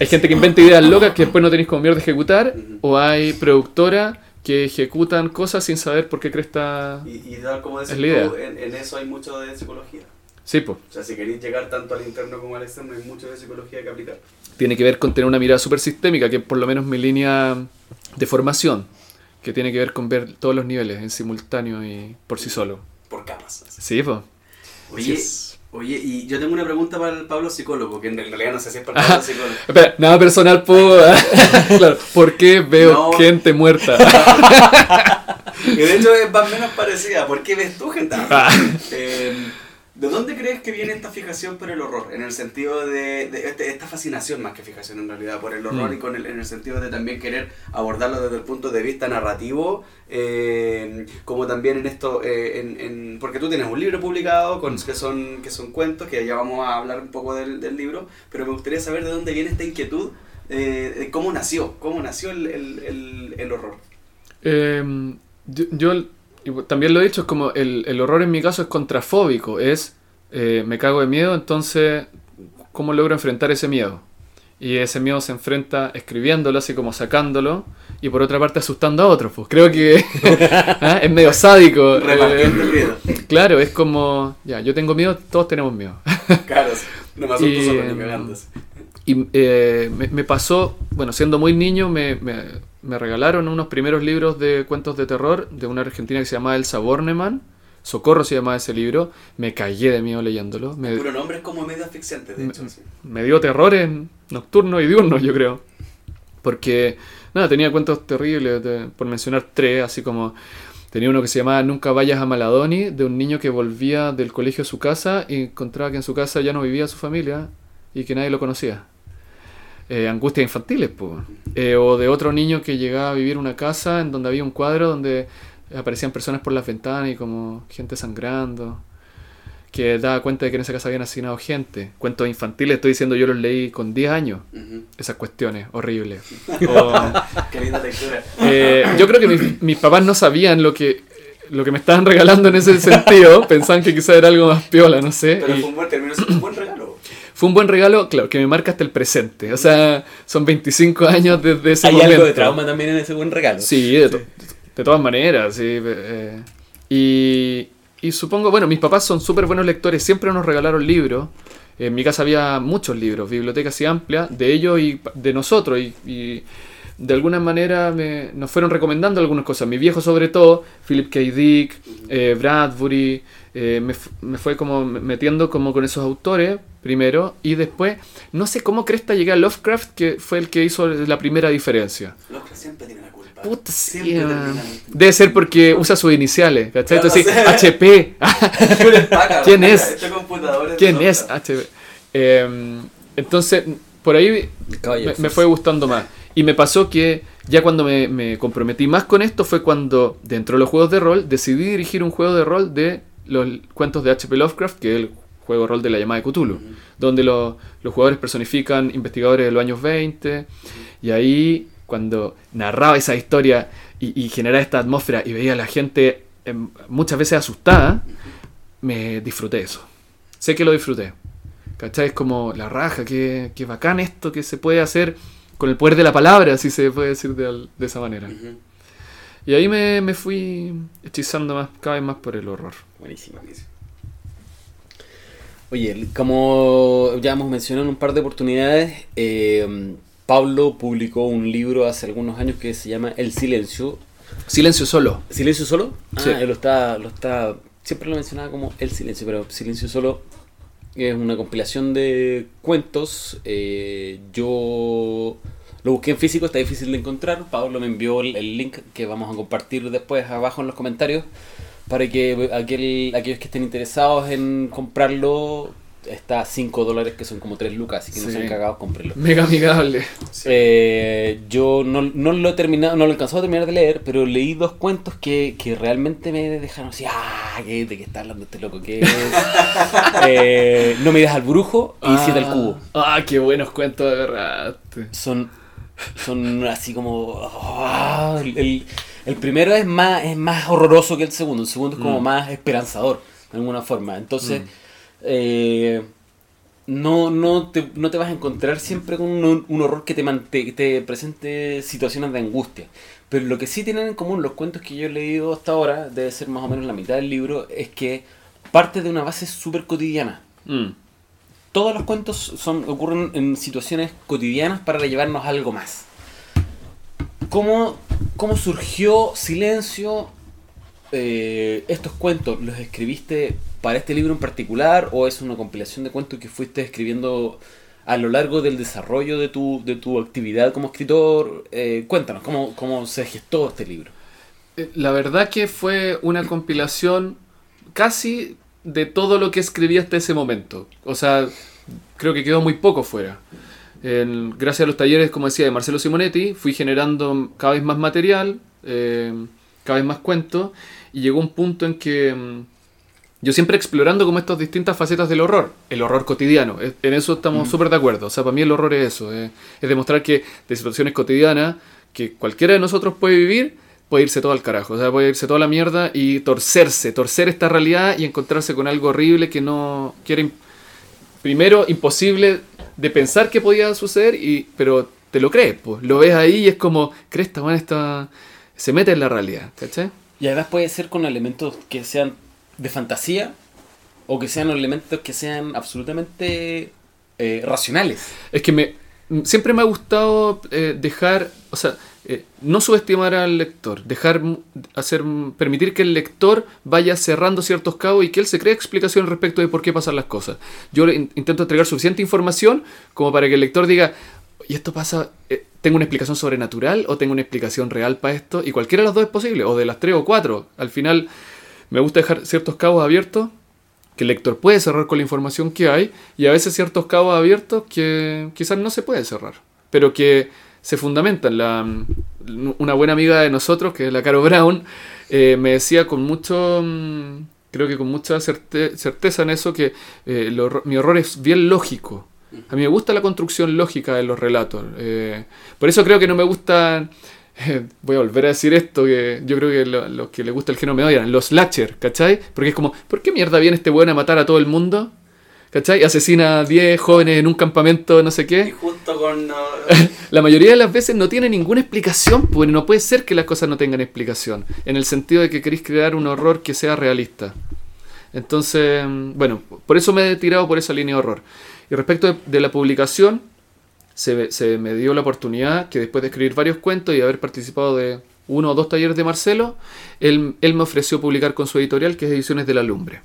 hay gente que inventa ideas locas que después no tenéis como mierda de ejecutar, o hay productoras que ejecutan cosas sin saber por qué cresta. Y, y tal como decís Es la idea. tú, en, en eso hay mucho de psicología. Sí, pues. O sea, si queréis llegar tanto al interno como al externo, hay mucho de psicología que aplicar. Tiene que ver con tener una mirada súper sistémica, que es por lo menos mi línea de formación, que tiene que ver con ver todos los niveles en simultáneo y por sí solo. Por capas. Sí, pues. Oye, oye, y yo tengo una pregunta para el Pablo psicólogo, que en realidad no sé si es para el Pablo psicólogo. Espera, nada personal, puedo. claro, ¿por qué veo No. gente muerta? Y de hecho es más o menos parecida. ¿Por qué ves tú gente? Ah. Eh, ¿De dónde crees que viene esta fijación por el horror? En el sentido de, de este- esta fascinación más que fijación en realidad por el horror Mm. y con el, en el sentido de también querer abordarlo desde el punto de vista narrativo, eh, como también en esto, eh, en, en- porque tú tienes un libro publicado con, que, son, que son cuentos, que ya vamos a hablar un poco del, del libro, pero me gustaría saber de dónde viene esta inquietud, eh, de cómo nació, cómo nació el, el- el- el horror. Eh, yo, yo, y también lo he dicho, es como el, el horror en mi caso es contrafóbico, es eh, me cago de miedo, entonces, ¿cómo logro enfrentar ese miedo? Y ese miedo se enfrenta escribiéndolo, así como sacándolo, y por otra parte asustando a otros. Pues creo que ¿ah? es medio sádico. Repartiendo el eh, miedo. claro, es como, ya, yo tengo miedo, todos tenemos miedo. Claro, no me asusto Y, solo ni cagándose. Y eh, me, me pasó, bueno, siendo muy niño, me, me- me regalaron unos primeros libros de cuentos de terror de una argentina que se llamaba Elsa Bornemann. Socorro se llamaba ese libro. Me cagué de miedo leyéndolo. Me, Puro nombre es como medio asfixiante, de hecho. me- sí. me dio terror en nocturno y diurno, yo creo. Porque, nada, tenía cuentos terribles, de- por mencionar tres, así como tenía uno que se llamaba Nunca vayas a Maladoni, de un niño que volvía del colegio a su casa y encontraba que en su casa ya no vivía su familia y que nadie lo conocía. Eh, angustias infantiles, po. Eh, o de otro niño que llegaba a vivir una casa en donde había un cuadro donde aparecían personas por las ventanas y como gente sangrando que daba cuenta de que en esa casa habían asesinado gente. Cuentos infantiles, estoy diciendo, yo los leí con 10 años. Esas cuestiones horribles. O, Qué linda lectura. eh, yo creo que mis, mis papás no sabían lo que, lo que me estaban regalando en ese sentido. Pensaban que quizá era algo más piola, no sé. Pero y fue un buen, terminó un buen regalo. Fue un buen regalo, claro, que me marca hasta el presente. O sea, son 25 años desde ese Hay momento. algo de trauma también en ese buen regalo. Sí, de, to- de todas maneras, sí. eh, y, y supongo, bueno, mis papás son súper buenos lectores, siempre nos regalaron libros. En mi casa había muchos libros, biblioteca así amplia, de ellos y de nosotros. Y, y de alguna manera me- nos fueron recomendando algunas cosas. Mi viejo sobre todo, Philip K. Dick, eh, Bradbury, eh, me, me fue como metiendo como con esos autores primero. Y después, no sé cómo cresta llegué a Lovecraft, que fue el que hizo la primera diferencia. Que siempre tienen la culpa. Puta, ah. terminan. Debe ser porque usa sus iniciales, ¿cachai? Entonces, sí. HP. ¿Quién es? Este computador ¿Quién es. HP? Eh, entonces, por ahí me, fue gustando más. Y me pasó que ya cuando me, me comprometí más con esto fue cuando, dentro de los juegos de rol, decidí dirigir un juego de rol de los cuentos de HP Lovecraft, que es el juego de rol de la llamada de Cthulhu, donde los, los jugadores personifican investigadores de los años 20. Y ahí, cuando narraba esa historia y, y generaba esta atmósfera y veía a la gente em, muchas veces asustada, me disfruté eso. Sé que lo disfruté. ¿Cachai? Es como la raja, que, que bacán esto que se puede hacer con el poder de la palabra, si se puede decir de, de esa manera. Y ahí me, me fui hechizando más, cada vez más por el horror. Buenísimo. Buenísimo. Oye, como ya hemos mencionado en un par de oportunidades, eh, Pablo publicó un libro hace algunos años que se llama El Silencio. Silencio solo. ¿Silencio solo? Ah, Sí. él lo está, lo está, siempre lo mencionaba como El Silencio, pero Silencio solo es una compilación de cuentos. eh, yo lo busqué en físico, está difícil de encontrar. Pablo me envió el, link que vamos a compartir después abajo en los comentarios para que aquel, aquellos que estén interesados en comprarlo está a 5 dólares que son como 3 lucas, así que no Sí. sean cagados, cómprenlo. Mega amigable. Eh, yo no, no lo he terminado, no lo he alcanzado a terminar de leer, pero leí dos cuentos que, que realmente me dejaron así, ah, ¿qué- ¿de qué está hablando este loco? ¿Qué es?". Eh, no me das al brujo y siete al cubo. Ah, qué buenos cuentos agarraste. Son, son así como... ah, el- el- El primero es más, es más horroroso que el segundo. El segundo es como Mm. más esperanzador, de alguna forma. Entonces, Mm. Eh, no, no, te, no te vas a encontrar siempre con un, un horror que te, mante- te presente situaciones de angustia. Pero lo que sí tienen en común los cuentos que yo he leído hasta ahora, debe ser más o menos la mitad del libro, es que parte de una base súper cotidiana. Mm. Todos los cuentos son, ocurren en situaciones cotidianas para llevarnos a algo más. ¿Cómo, cómo surgió Silencio? Eh, ¿Estos cuentos los escribiste para este libro en particular o es una compilación de cuentos que fuiste escribiendo a lo largo del desarrollo de tu, de tu actividad como escritor? Eh, cuéntanos, ¿cómo, ¿cómo se gestó este libro? Eh, La verdad que fue una compilación casi de todo lo que escribí hasta ese momento. O sea, creo que quedó muy poco fuera. Gracias a los talleres, como decía, de Marcelo Simonetti, fui generando cada vez más material, eh, cada vez más cuentos, y llegó un punto en que mm, yo siempre explorando como estas distintas facetas del horror, el horror cotidiano, en eso estamos súper de acuerdo, o sea, para mí el horror es eso, eh, es demostrar que de situaciones cotidianas que cualquiera de nosotros puede vivir, puede irse todo al carajo, o sea, puede irse toda la mierda y torcerse, torcer esta realidad y encontrarse con algo horrible que no quiere, im- primero, imposible de pensar que podía suceder, y, pero te lo crees, pues, lo ves ahí y es como, crees, esta, esta, se mete en la realidad, ¿cachai? Y además puede ser con elementos que sean de fantasía o que sean elementos que sean absolutamente eh, racionales. Es que me siempre me ha gustado eh, dejar, o sea, eh, no subestimar al lector, dejar hacer permitir que el lector vaya cerrando ciertos cabos y que él se cree explicación respecto de por qué pasan las cosas. Yo intento entregar suficiente información como para que el lector diga, ¿y esto pasa? ¿Tengo una explicación sobrenatural o tengo una explicación real para esto? Y cualquiera de las dos es posible, o de las tres o cuatro. Al final me gusta dejar ciertos cabos abiertos que el lector puede cerrar con la información que hay y a veces ciertos cabos abiertos que quizás no se puede cerrar, pero que se fundamentan. La, una buena amiga de nosotros, que es la Caro Brown, eh, me decía con mucho, mm, creo que con mucha certe- certeza en eso, que eh, mi horror es bien lógico. A mí me gusta la construcción lógica de los relatos. eh, por eso creo que no me gustan voy a volver a decir esto, que yo creo que lo- los que les gusta el género me odian, los slasher, ¿cachai? Porque es como, ¿por qué mierda viene este weón a matar a todo el mundo? ¿Cachai? Asesina a 10 jóvenes en un campamento, no sé Y qué. justo con... uh, La mayoría de las veces no tiene ninguna explicación, pues no puede ser que las cosas no tengan explicación, en el sentido de que queréis crear un horror que sea realista. Entonces, mm, bueno, por eso me he tirado por esa línea de horror. Y respecto de, de la publicación, se, me- dio la oportunidad que después de escribir varios cuentos y haber participado de uno o dos talleres de Marcelo, él, me ofreció publicar con su editorial, que es Ediciones de la Lumbre.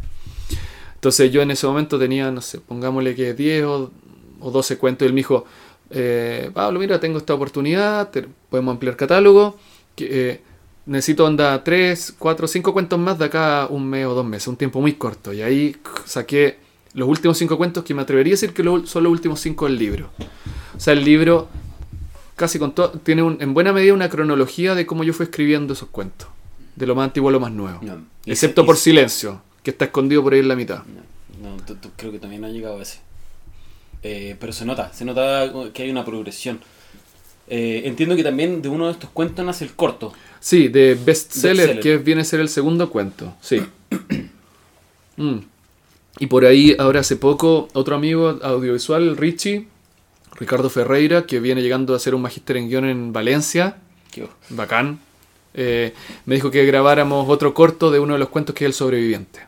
Entonces yo en ese momento tenía, no sé, pongámosle que 10 o, o 12 cuentos y él me dijo, eh, Pablo, mira, tengo esta oportunidad, podemos ampliar catálogo, que, eh, necesito anda 3, 4, 5 cuentos más de acá un mes o dos meses, un tiempo muy corto. Y ahí saqué los últimos 5 cuentos que me atrevería a decir que son los últimos 5 del libro. O sea, el libro casi con todo, tiene un- en buena medida una cronología de cómo yo fui escribiendo esos cuentos, de lo más antiguo a lo más nuevo. No. Excepto por silencio, que está escondido por ahí en la mitad. No, no, creo que también ha llegado a ese. Eh, pero se nota, se nota que hay una progresión. Eh, entiendo que también de uno de estos cuentos nace el corto. Sí, de bestseller, Bestseller. que viene a ser el segundo cuento. Sí. Mm. Y por ahí, ahora hace poco, otro amigo audiovisual, Richie, Ricardo Ferreira, que viene llegando a hacer un magíster en guion en Valencia, Que- bacán, eh, me dijo que grabáramos otro corto de uno de los cuentos que es El Sobreviviente.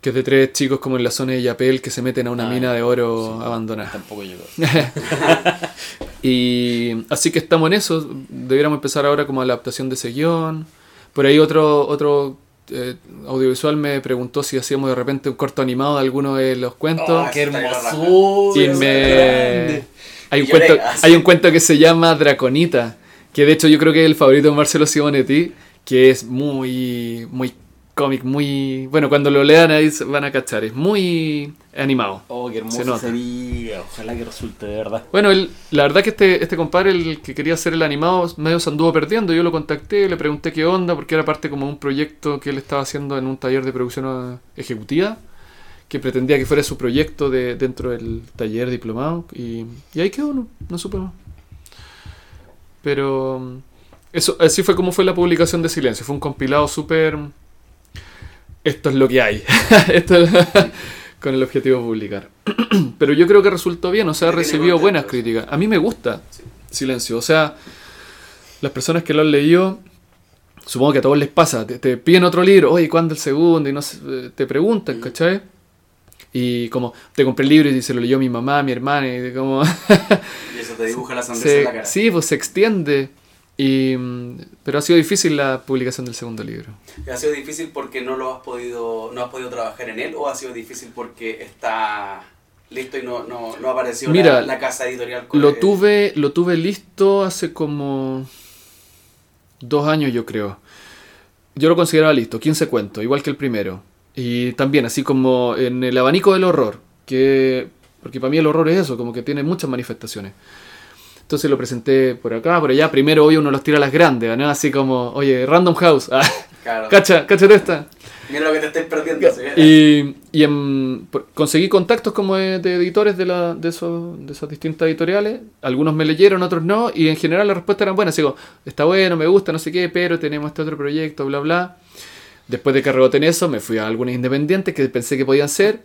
Que es de tres chicos como en la zona de Yapel que se meten a una Ah, mina de oro sí, abandonada. Tampoco llegó. Y así que estamos en eso. Debiéramos empezar ahora como adaptación de ese guion. Por ahí otro, otro eh, audiovisual me preguntó si hacíamos de repente un corto animado de alguno de los cuentos. Oh, ¡Qué hermosura! y me... Hay un, cuento, hay un cuento que se llama Draconita. Que de hecho yo creo que es el favorito de Marcelo Simonetti. Que es muy, muy cómic, muy... Bueno, cuando lo lean ahí se van a cachar. Es muy animado. Oh, qué Se hermoso nota. sería. Ojalá que resulte de verdad. Bueno, él- la verdad que este, este compadre, el que quería hacer el animado, medio se anduvo perdiendo. Yo lo contacté, le pregunté qué onda, porque era parte como de un proyecto que él estaba haciendo en un taller de producción ejecutiva, que pretendía que fuera su proyecto de, dentro del taller diplomado. Y, y ahí quedó, no, no supe más. Pero mm, Eso, así fue como fue la publicación de Silencio. Fue un compilado súper... Esto es lo que hay. Esto es- con el objetivo de publicar. Pero yo creo que resultó bien, o sea, recibió buenas críticas. A mí me gusta Sí. Silencio. O sea, las personas que lo han leído, supongo que a todos les pasa. Te, te piden otro libro, oye, ¿cuándo el segundo? Y no sé, eh, te preguntan, Mm. ¿cachai? Y como te compré el libro y se lo leyó mi mamá, mi hermana, y como... Y eso te dibuja la sonrisa en la se, cara. sí, pues se extiende. Y, mm, pero ha sido difícil la publicación del segundo libro. ¿Ha sido difícil porque no lo has podido, no has podido trabajar en él o ha sido difícil porque está listo y no, no, no ha aparecido Mira, la, la casa editorial? con Lo el- tuve, lo tuve listo hace como dos años, yo creo. Yo lo consideraba listo, 15 cuentos, igual que el primero. Y también, así como en el abanico del horror, que porque para mí el horror es eso, como que tiene muchas manifestaciones. Entonces lo presenté por acá, por allá. Primero hoy uno los tira a las grandes, ¿no? Así como, oye, Random House, ah, Claro. cacha, cáchate esta. Mira lo que te estáis perdiendo. Y, y en- por- conseguí contactos como de, de editores de, la, de, esos, de esas distintas editoriales. Algunos me leyeron, otros no. Y en general las respuestas eran buenas. Digo, está bueno, me gusta, no sé qué, pero tenemos este otro proyecto, bla, bla. Después de que reboté en eso, me fui a algunas independientes que pensé que podían ser.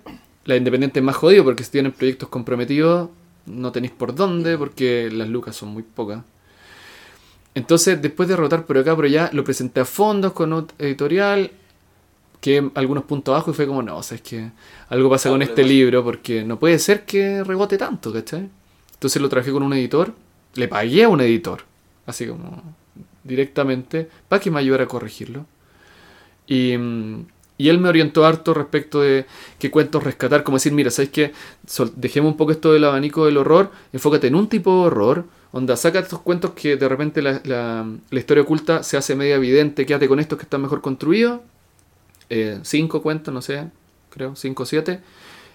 La independiente es más jodido porque si tienen proyectos comprometidos, no tenéis por dónde porque las lucas son muy pocas. Entonces, después de rotar por acá, por allá, lo presenté a fondos con otra editorial, que algunos puntos abajo y fue como, no, o sea, es que algo pasa Ah, con este libro porque no puede ser que rebote tanto, ¿cachai? Entonces lo traje con un editor, le pagué a un editor, así como directamente, para que me ayudara a corregirlo. Y, mm, y él me orientó harto respecto de qué cuentos rescatar, como decir, mira, ¿sabes qué? Dejemos un poco esto del abanico del horror, enfócate en un tipo de horror, onda, saca estos cuentos que de repente la, la- la historia oculta se hace media evidente, quédate con estos que están mejor construidos, eh, cinco cuentos, no sé, creo, cinco o siete,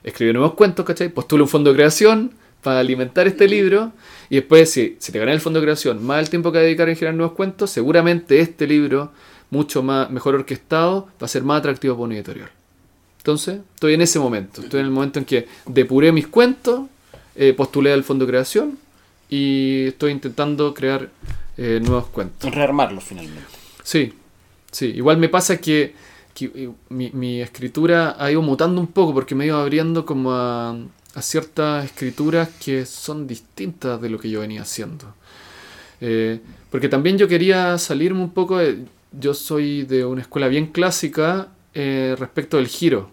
escribe nuevos cuentos, ¿cachai? Postula un fondo de creación para alimentar este libro, y después, si, si te ganas el fondo de creación, más el tiempo que dedicar en generar nuevos cuentos, seguramente este libro, mucho más mejor orquestado, va a ser más atractivo para un editorial. Entonces, estoy en ese momento, estoy en el momento en que depuré mis cuentos, eh, postulé al fondo de creación, y estoy intentando crear eh, nuevos cuentos. Rearmarlo finalmente. Sí, sí. Igual me pasa que, que, eh, mi, mi escritura ha ido mutando un poco porque me he ido abriendo como a, a ciertas escrituras que son distintas de lo que yo venía haciendo. Eh, porque también yo quería salirme un poco de... Yo soy de una escuela bien clásica eh, respecto del giro.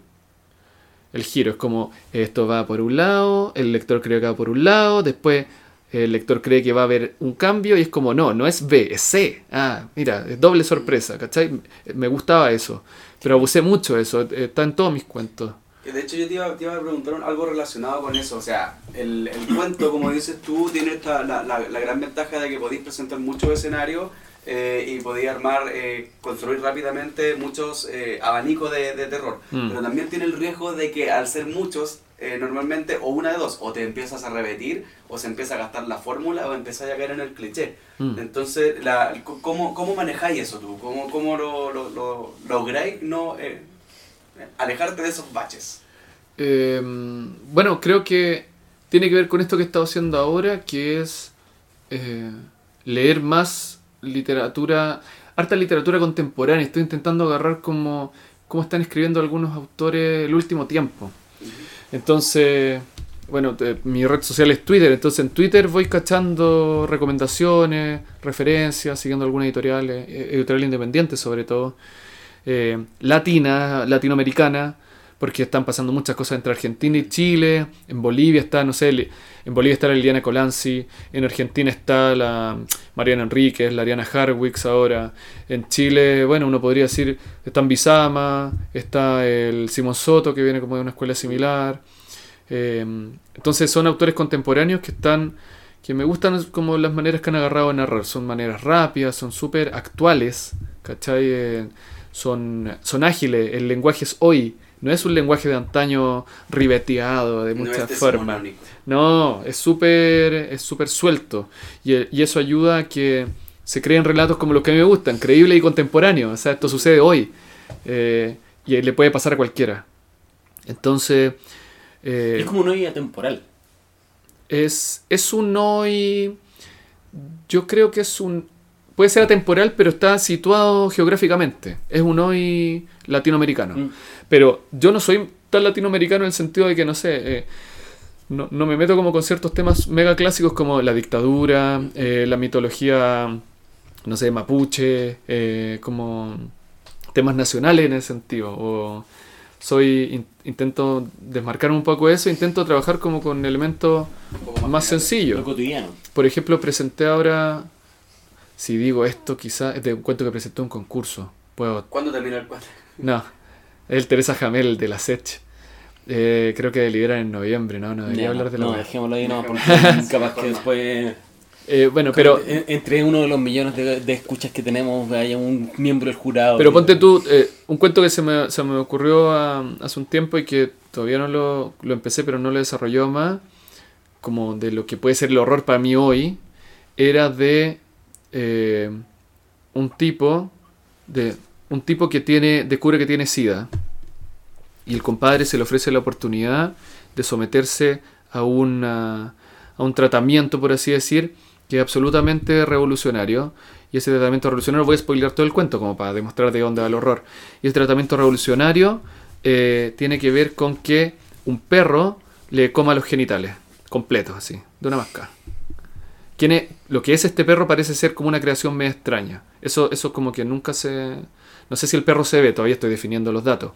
El giro es como esto va por un lado, el lector cree que va por un lado, después el lector cree que va a haber un cambio y es como no, no es B, es C. Ah, mira, es doble sorpresa, ¿cachai? Me gustaba eso, pero abusé mucho eso, está en todos mis cuentos. De hecho, yo te iba, a preguntar un- algo relacionado con eso. O sea, el, el cuento, como dices tú, tiene esta, la, la, la gran ventaja de que podéis presentar muchos escenarios eh, y podéis armar, eh, construir rápidamente muchos eh, abanicos de, de terror. Mm. Pero también tiene el riesgo de que al ser muchos, normalmente, o una de dos, o te empiezas a repetir, o se empieza a gastar la fórmula, o empiezas a caer en el cliché. Mm. Entonces, la, ¿cómo, ¿cómo manejáis eso tú? ¿Cómo, cómo lo, lo, lo lográis no, alejarte de esos baches? Eh, bueno, creo que tiene que ver con esto que he estado haciendo ahora, que es leer más literatura, harta literatura contemporánea. Estoy intentando agarrar como cómo están escribiendo algunos autores el último tiempo. Entonces, bueno, te- mi red social es Twitter, entonces en Twitter voy cachando recomendaciones, referencias, siguiendo algunas editoriales, eh, editorial independiente sobre todo, eh, latina, latinoamericana, porque están pasando muchas cosas entre Argentina y Chile, en Bolivia está, no sé, en Bolivia está la Liliana Colanzi, en Argentina está la Mariana Enríquez, la Ariana Harwicks ahora, en Chile, bueno, uno podría decir, está Bizama, está el Simón Soto, que viene como de una escuela similar, eh, entonces son autores contemporáneos que están que me gustan como las maneras que han agarrado a narrar. Son maneras rápidas, son súper actuales, ¿cachai? Eh, son, son ágiles, el lenguaje es hoy, no es un lenguaje de antaño ribeteado de No muchas es formas. No, es súper es súper suelto. Y, y eso ayuda a que se creen relatos como los que a mí me gustan, creíbles y contemporáneos. O sea, esto sucede hoy. eh, y le puede pasar a cualquiera. Entonces, eh, Es como una vida temporal. es, es un hoy. Yo creo que es un. puede ser atemporal, pero está situado geográficamente. Es un hoy latinoamericano. Mm. Pero yo no soy tan latinoamericano en el sentido de que, no sé, eh, no, no me meto como con ciertos temas mega clásicos como la dictadura, eh, la mitología, no sé, mapuche, eh, como temas nacionales en ese sentido. O soy, in- intento desmarcarme un poco eso, intento trabajar como con elementos más general. sencillos. Por ejemplo, presenté ahora, si digo esto, quizá es de un cuento que presenté en un concurso. Puedo, ¿Cuándo termina el cuento? no, el Teresa Jamel de la SECH. Eh, creo que deliberan en noviembre, ¿no? No debería hablar de la no, dejémoslo ahí, no, porque capaz que después. Eh, bueno, pero, en- entre uno de los millones de, de escuchas que tenemos haya un miembro del jurado. pero que- ponte tú, eh, un cuento que se me, se me ocurrió ah, hace un tiempo y que todavía no lo, lo empecé, pero no lo desarrolló más, como de lo que puede ser el horror para mí hoy, era de eh, un tipo, de un tipo que tiene, descubre que tiene sida y el compadre se le ofrece la oportunidad de someterse a, una, a un tratamiento, por así decir, que es absolutamente revolucionario. Y ese tratamiento revolucionario, voy a spoilear todo el cuento como para demostrar de dónde va el horror. Y ese tratamiento revolucionario eh, tiene que ver con que un perro le coma los genitales, completos así, de una mascada. ¿Quién es- lo que es este perro parece ser como una creación medio extraña. Eso, eso como que nunca se... No sé si el perro se ve, todavía estoy definiendo los datos.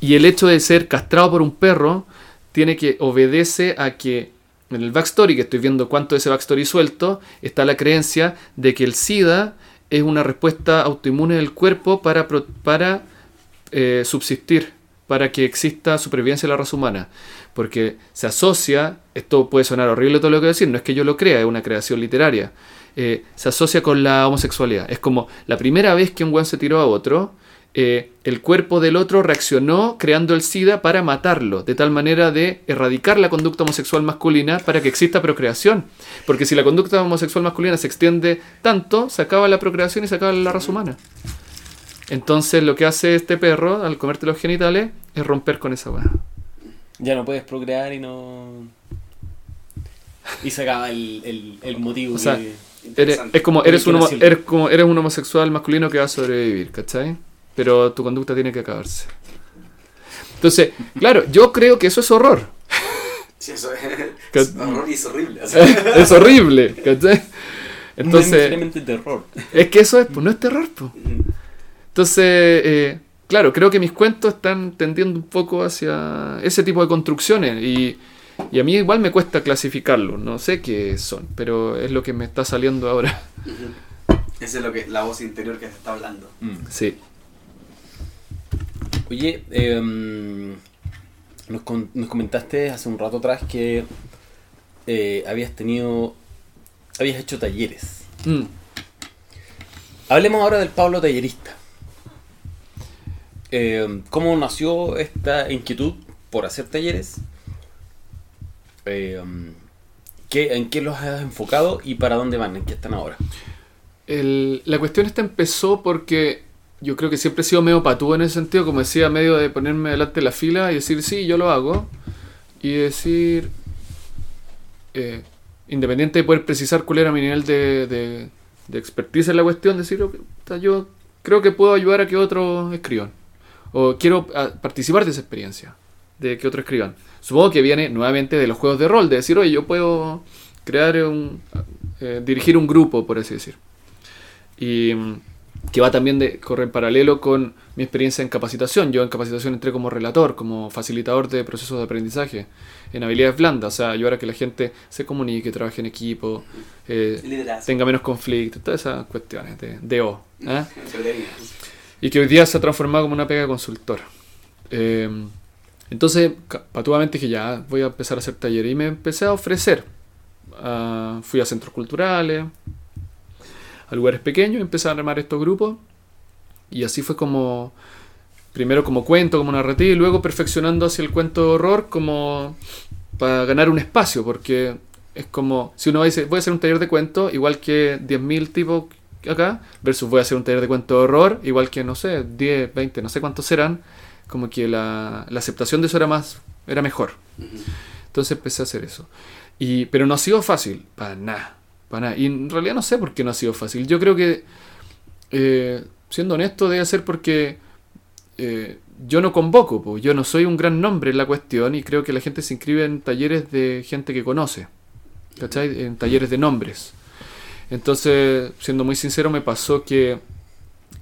Y el hecho de ser castrado por un perro tiene que obedece a que en el backstory, que estoy viendo cuánto de ese backstory suelto, está la creencia de que el SIDA es una respuesta autoinmune del cuerpo para, para eh, subsistir, para que exista supervivencia de la raza humana. Porque se asocia, esto puede sonar horrible todo lo que voy a decir, no es que yo lo crea, es una creación literaria. Eh, se asocia con la homosexualidad. Es como la primera vez que un weón se tiró a otro, eh, el cuerpo del otro reaccionó creando el SIDA para matarlo, de tal manera de erradicar la conducta homosexual masculina para que exista procreación. Porque si la conducta homosexual masculina se extiende tanto, se acaba la procreación y se acaba la raza humana. Entonces lo que hace este perro al comerte los genitales es romper con esa weá. Ya no puedes procrear y no. Y se acaba el, el, el motivo. O sea, que- Eres, es como eres, un, eres como eres un homosexual masculino que va a sobrevivir, ¿cachai? Pero tu conducta tiene que acabarse. Entonces, claro, yo creo que eso es horror. Sí, eso es, es horror y es horrible. o sea. es horrible, ¿cachai? no es Entonces, necesariamente terror. es que eso es, pues no es terror, pues. Entonces, eh, claro, creo que mis cuentos están tendiendo un poco hacia ese tipo de construcciones y, y a mí igual me cuesta clasificarlo, no sé qué son, pero es lo que me está saliendo ahora. Esa es lo que, la voz interior que se está hablando. Sí. Oye, em, nos, con- nos comentaste hace un rato atrás que eh, habías tenido. Habías hecho talleres. Mm. Hablemos ahora del Pablo tallerista. Em, ¿Cómo nació esta inquietud por hacer talleres? Em, ¿qué- ¿En qué los has enfocado y para dónde van? ¿En qué están ahora? El- la cuestión esta empezó porque yo creo que siempre he sido medio patúo en ese sentido, como decía, medio de ponerme delante de la fila y decir, sí, yo lo hago. Y decir, eh, independiente de poder precisar cuál era mi nivel de, de, de expertise en la cuestión, decir, "Ok, puta, yo creo que puedo ayudar a que otros escriban. O quiero ah, participar de esa experiencia, de que otros escriban. Supongo que viene nuevamente de los juegos de rol, de decir, oye, yo puedo crear un... eh, dirigir un grupo, por así decir. Y mm, que va también de, corre en paralelo con mi experiencia en capacitación. Yo en capacitación entré como relator, como facilitador de procesos de aprendizaje, en habilidades blandas, o sea, ayudar a que la gente se comunique, trabaje en equipo, eh, tenga menos conflictos, todas esas cuestiones de, de O. ¿eh? Y que hoy día se ha transformado como una pega consultor. Eh, entonces, patuamente dije, ya, voy a empezar a hacer talleres. Y me empecé a ofrecer. Ah, fui a centros culturales, a lugares pequeños, empecé a armar estos grupos. Y así fue como, primero como cuento, como narrativa, y luego perfeccionando hacia el cuento de horror como para ganar un espacio, porque es como, si uno dice, voy a hacer un taller de cuento, igual que 10.000 tipos acá, versus voy a hacer un taller de cuento de horror, igual que, no sé, 10, 20, no sé cuántos serán, como que la, la aceptación de eso era más, era mejor. Entonces empecé a hacer eso. Y, pero no ha sido fácil, para nada, Para nada. Y en realidad no sé por qué no ha sido fácil. Yo creo que, eh, siendo honesto, debe ser porque eh, yo no convoco, po. yo no soy un gran nombre en la cuestión y creo que la gente se inscribe en talleres de gente que conoce, ¿cachai? En talleres de nombres. Entonces, siendo muy sincero, me pasó que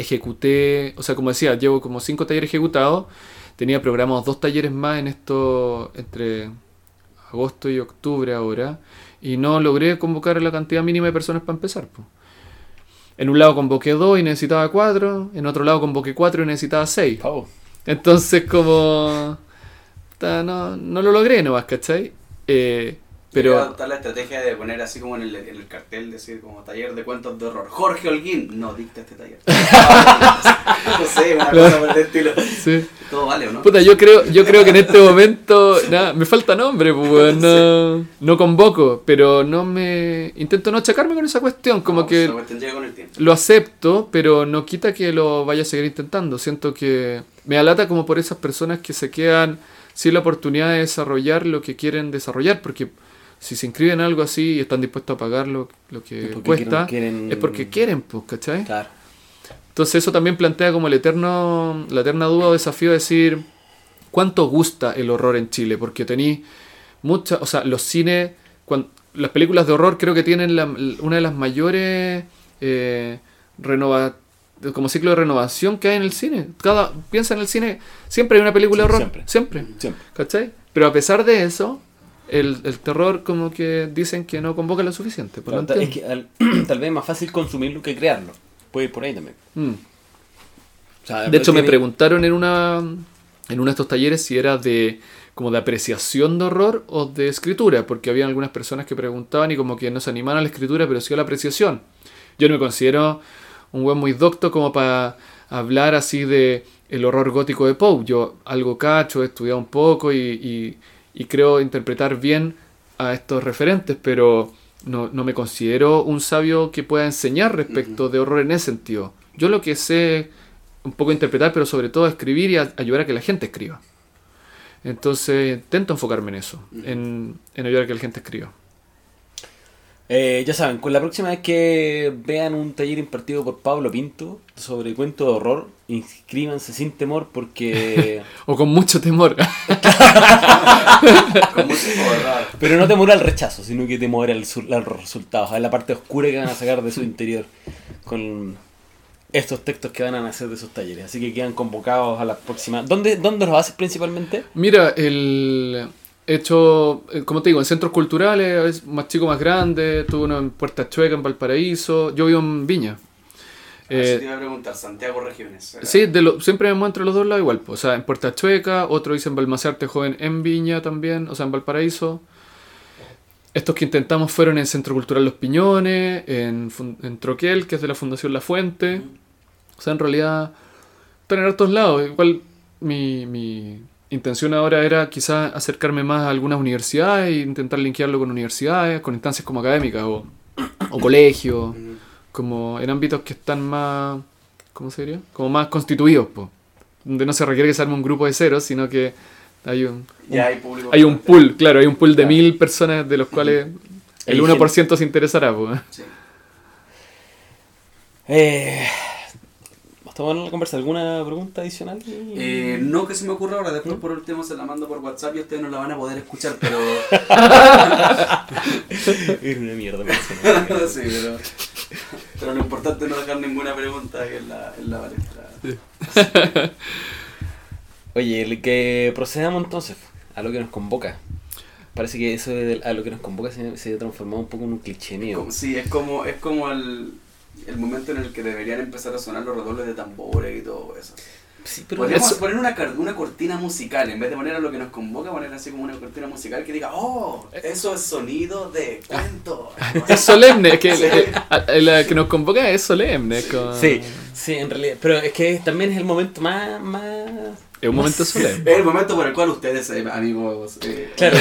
ejecuté, o sea, como decía, llevo como cinco talleres ejecutados, tenía programados dos talleres más en esto entre agosto y octubre ahora, y no logré convocar la cantidad mínima de personas para empezar. po. En un lado convoqué dos y necesitaba cuatro, en otro lado convoqué cuatro y necesitaba seis. Pau. Entonces, como. No, no lo logré nomás, ¿cachai? Eh, Pero adoptar la estrategia de poner así como en el, en el cartel, decir como taller de cuentos de horror. Jorge Holguín, no dicta este taller. no sé, una cosa por el estilo. Sí. Todo vale, ¿o no? Puta, yo creo, yo creo que en este momento. Nada, me falta nombre, pues, no, no convoco, pero no me. Intento no achacarme con esa cuestión, como No, que. con el tiempo. lo acepto, pero no quita que lo vaya a seguir intentando. Siento que me alata como por esas personas que se quedan sin la oportunidad de desarrollar lo que quieren desarrollar, porque si se inscriben en algo así y están dispuestos a pagar lo, lo que porque cuesta, quieren- quieren- es porque quieren, pues, ¿cachai? Claro. Entonces eso también plantea como el eterno, la eterna duda o desafío de decir cuánto gusta el horror en Chile, porque tenéis muchas, o sea, los cines, las películas de horror creo que tienen la- una de las mayores eh, renova- como ciclo de renovación que hay en el cine. Cada piensa en el cine, siempre hay una película de Sí, horror, siempre. siempre, Siempre. ¿cachai? Pero a pesar de eso, el, el terror como que dicen que no convoca lo suficiente. Por lo Claro, es tanto- que al- tal vez es más fácil consumirlo que crearlo. Puede ir por ahí también. Mm. O sea, De hecho, me preguntaron en una en uno de estos talleres si era de como de apreciación de horror o de escritura, porque había algunas personas que preguntaban y como que no se animaban a la escritura, pero sí a la apreciación. Yo no me considero un buen muy docto como para hablar así de el horror gótico de Poe. Yo algo cacho, he estudiado un poco y, y- y creo interpretar bien a estos referentes, pero no, no me considero un sabio que pueda enseñar respecto de horror en ese sentido. Yo lo que sé un poco interpretar, pero sobre todo escribir y a- ayudar a que la gente escriba. Entonces intento enfocarme en eso, en, en ayudar a que la gente escriba. Eh, ya saben, con la próxima vez que vean un taller impartido por Pablo Pinto sobre cuento de horror, inscríbanse sin temor porque... O con mucho temor. Con mucho horror. Pero no temor al rechazo, sino que temor al, su- a los resultados, a la parte oscura que van a sacar de su interior con estos textos que van a nacer de esos talleres. Así que quedan convocados a la próxima. ¿Dónde, dónde los haces principalmente? Mira, el hecho, eh, como te digo, en centros culturales, es más chico, más grande, tuve uno en Puerta Chueca, en Valparaíso, yo vivo en Viña. Así Eh, te iba a preguntar, Santiago Regiones. ¿verdad? Sí, de lo, siempre me muevo entre los dos lados igual. pues, O sea, en Puerta Chueca, otro hice en Balmacerte Joven en Viña también, o sea, en Valparaíso. Estos que intentamos fueron en Centro Cultural Los Piñones, en, en Troquel, que es de la Fundación La Fuente. O sea, en realidad, están en hartos lados. Igual mi, mi intención ahora era quizás acercarme más a algunas universidades e intentar linkearlo con universidades, con instancias como académicas o, o colegios Ujú. como en ámbitos que están más, ¿cómo se diría? Como más constituidos, po. donde no se requiere que se arme un grupo de ceros, sino que hay un, Ya hay público. hay un pool, claro, hay un pool de Claro. mil personas de los cuales el Hay 1% se interesará. Po. Sí. Eh, ¿Estamos en la conversa? ¿Alguna pregunta adicional? Eh, no que se me ocurra ahora, después por último se la mando por WhatsApp y ustedes no la van a poder escuchar, pero. Era una mierda. sí, pero. Pero lo importante es no dejar ninguna pregunta en la, en la palestra. Oye, el que procedamos entonces a lo que nos convoca. Parece que eso de a lo que nos convoca se, se ha transformado un poco en un cliché mío. Sí, es como, es como el, el momento en el que deberían empezar a sonar los redobles de tambores y todo eso. Sí, pero Podríamos eso- poner una, una cortina musical, en vez de poner a lo que nos convoca, poner así como una cortina musical que diga, oh, eso es sonido de cuento. Es solemne, es que Sí. el- el- la que nos convoca es solemne. Sí, sí, en realidad. Pero es que también es el momento más. más... es un momento solemne. Es el momento por el cual ustedes, eh, amigos eh, Claro.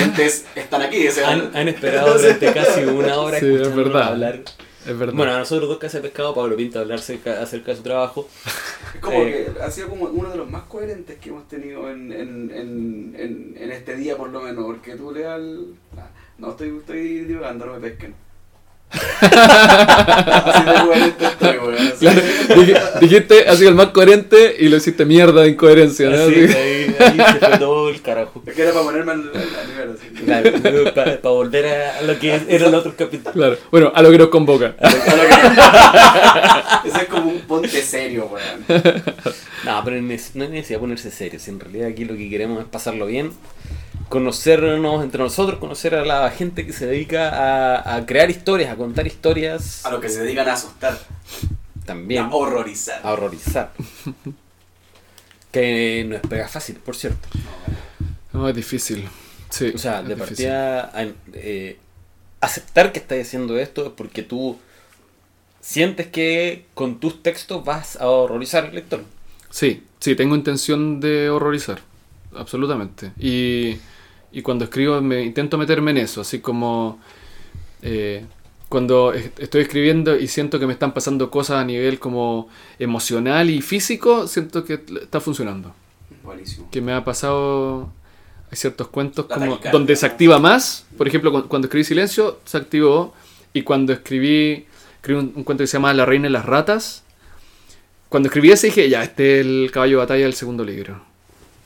están aquí. o sea, Han, han esperado durante casi una hora Sí, es verdad. hablar. Es verdad. Bueno, a nosotros dos Casa de Pescado, Pablo Pinto, hablar acerca, acerca de su trabajo. Es como Eh. que ha sido como uno de los más coherentes que hemos tenido en, en, en, en, en este día, por lo menos, porque tú leas al. ah, No, estoy, estoy divagando, no me pesquen. Así de coherente estoy, weón. así. Claro, dij- dijiste así el más coherente y lo hiciste mierda de incoherencia, ¿no? Ahí, ahí se fue todo el carajo. Es que era para ponerme al, al- al nivel así. Claro, para, volver a, lo que era el otro capítulo. Claro. Bueno, a lo que nos convoca. Ese es como un ponte serio, weón. No, pero no es necesidad de ponerse serio. Si en realidad aquí lo que queremos es pasarlo bien, conocernos entre nosotros, conocer a la gente que se dedica a, a crear historias, a contar historias A lo que se dedican a asustar, también, a horrorizar. a horrorizar. que no es pega fácil, por cierto. No, es difícil. Sí. O sea, de difícil. partida, a- eh, aceptar que estás haciendo esto es porque tú sientes que con tus textos vas a horrorizar al lector. Sí, sí, tengo intención de horrorizar. Absolutamente. Y, y cuando escribo me intento meterme en eso, así como eh, cuando es- estoy escribiendo y siento que me están pasando cosas a nivel como emocional y físico, siento que está funcionando. Buenísimo. Que me ha pasado, hay ciertos cuentos La como taquicardia, donde se activa más. Por ejemplo, cu- cuando escribí Silencio, se activó. Y cuando escribí, escribí un, un cuento que se llama La Reina y las Ratas, cuando escribí ese dije, ya, este es el caballo de batalla del segundo libro.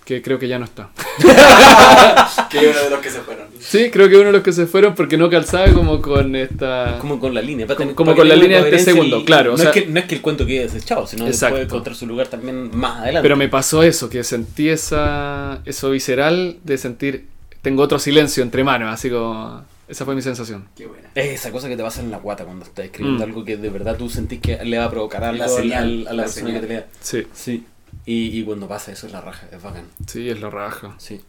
Que creo que ya no está. Que uno de los que se fueron. Sí, creo que uno de los que se fueron porque no calzaba como con esta... Como con la línea. para Como- tener- como para con la línea de este segundo, claro, o No, sea- es que, no es que el cuento quede desechado, sino que puede encontrar su lugar también más adelante. Pero me pasó eso, que sentí esa, eso visceral de sentir, tengo otro silencio entre manos, así como... Esa fue mi sensación. Qué buena. Es esa cosa que te pasa en la guata cuando estás escribiendo Mm. algo que de verdad tú sentís que le va a provocar algo La al- señal, al- a la, la persona señal. que te lea. Sí, Sí. Y, y cuando pasa eso es la raja, es bacán. sí, es la raja. Sí.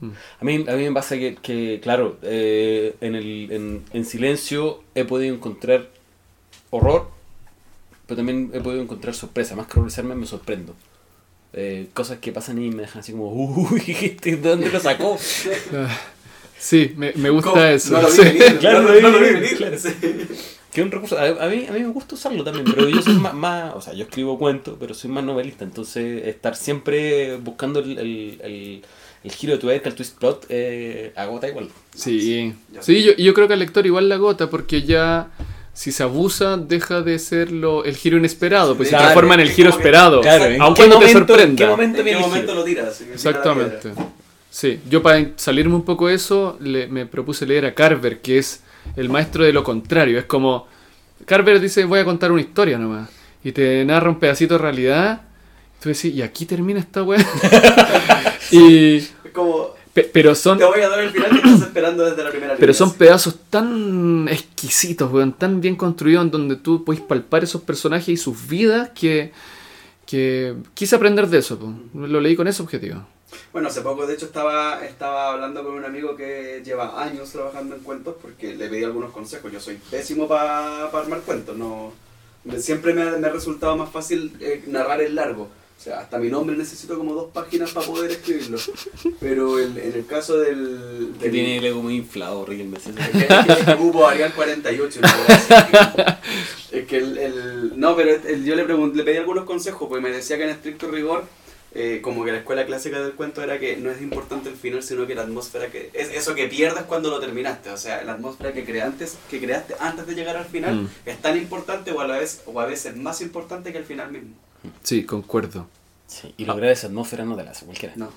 Mm. A mí, a mí me pasa que, que, claro, eh, en, el, en, en silencio he podido encontrar horror, pero también he podido encontrar sorpresa. Más que horrorizarme, me sorprendo. Eh, cosas que pasan y me dejan así como, uy, ¿de dónde lo sacó? Ah, Sí, me, me gusta ¿Cómo? eso. No lo vi sí. Claro, no, lo vi no lo vi venir, venir. claro. Sí. Que es un recurso, a, a mí, a mí me gusta usarlo también, pero yo soy más, más- o sea, yo escribo cuentos, pero soy más novelista, entonces estar siempre buscando el, el, el, el giro de tuerca, el twist plot, eh, agota igual. Sí, sí yo, y yo creo que al lector igual la gota, porque ya si se abusa, deja de ser lo, el giro inesperado, pues Claro, se transforma en el giro esperado. Claro, ¿en aunque no te sorprenda. ¿En qué momento ¿En qué momento lo tiras? Exactamente. Sí, yo para salirme un poco de eso, le- me propuse leer a Carver, que es el maestro de lo contrario. Es como, Carver dice, voy a contar una historia nomás. Y te narra un pedacito de realidad. Y tú decís, y aquí termina esta weá. y, Es como, pe- pero son... te voy a dar el final que estás esperando desde la primera Pero línea. son pedazos tan exquisitos, weón, tan bien construidos en donde tú puedes palpar esos personajes y sus vidas que, que quise aprender de eso. po. Lo leí con ese objetivo. Bueno, hace poco de hecho estaba, estaba hablando con un amigo que lleva años trabajando en cuentos porque le pedí algunos consejos. Yo soy pésimo para armar cuentos. No, siempre me ha, me ha resultado más fácil eh, narrar el largo. O sea, hasta mi nombre necesito como dos páginas para poder escribirlo. Pero el- en el caso del... Que del- tiene el ego muy inflado, Rick, en vez de- Es que, es que ocupo Arial 48. una cosa así. es que el, el- No, pero el- yo le, pregunté, le pedí algunos consejos, porque me decía que en estricto rigor, eh, como que la escuela clásica del cuento era que no es importante el final, sino que la atmósfera que. Es eso que pierdes cuando lo terminaste. O sea, la atmósfera que creaste, que creaste antes de llegar al final Mm. es tan importante o a la vez, o a veces más importante que el final mismo. Sí, concuerdo. Sí, y lograr esa atmósfera no te la hace cualquiera. No.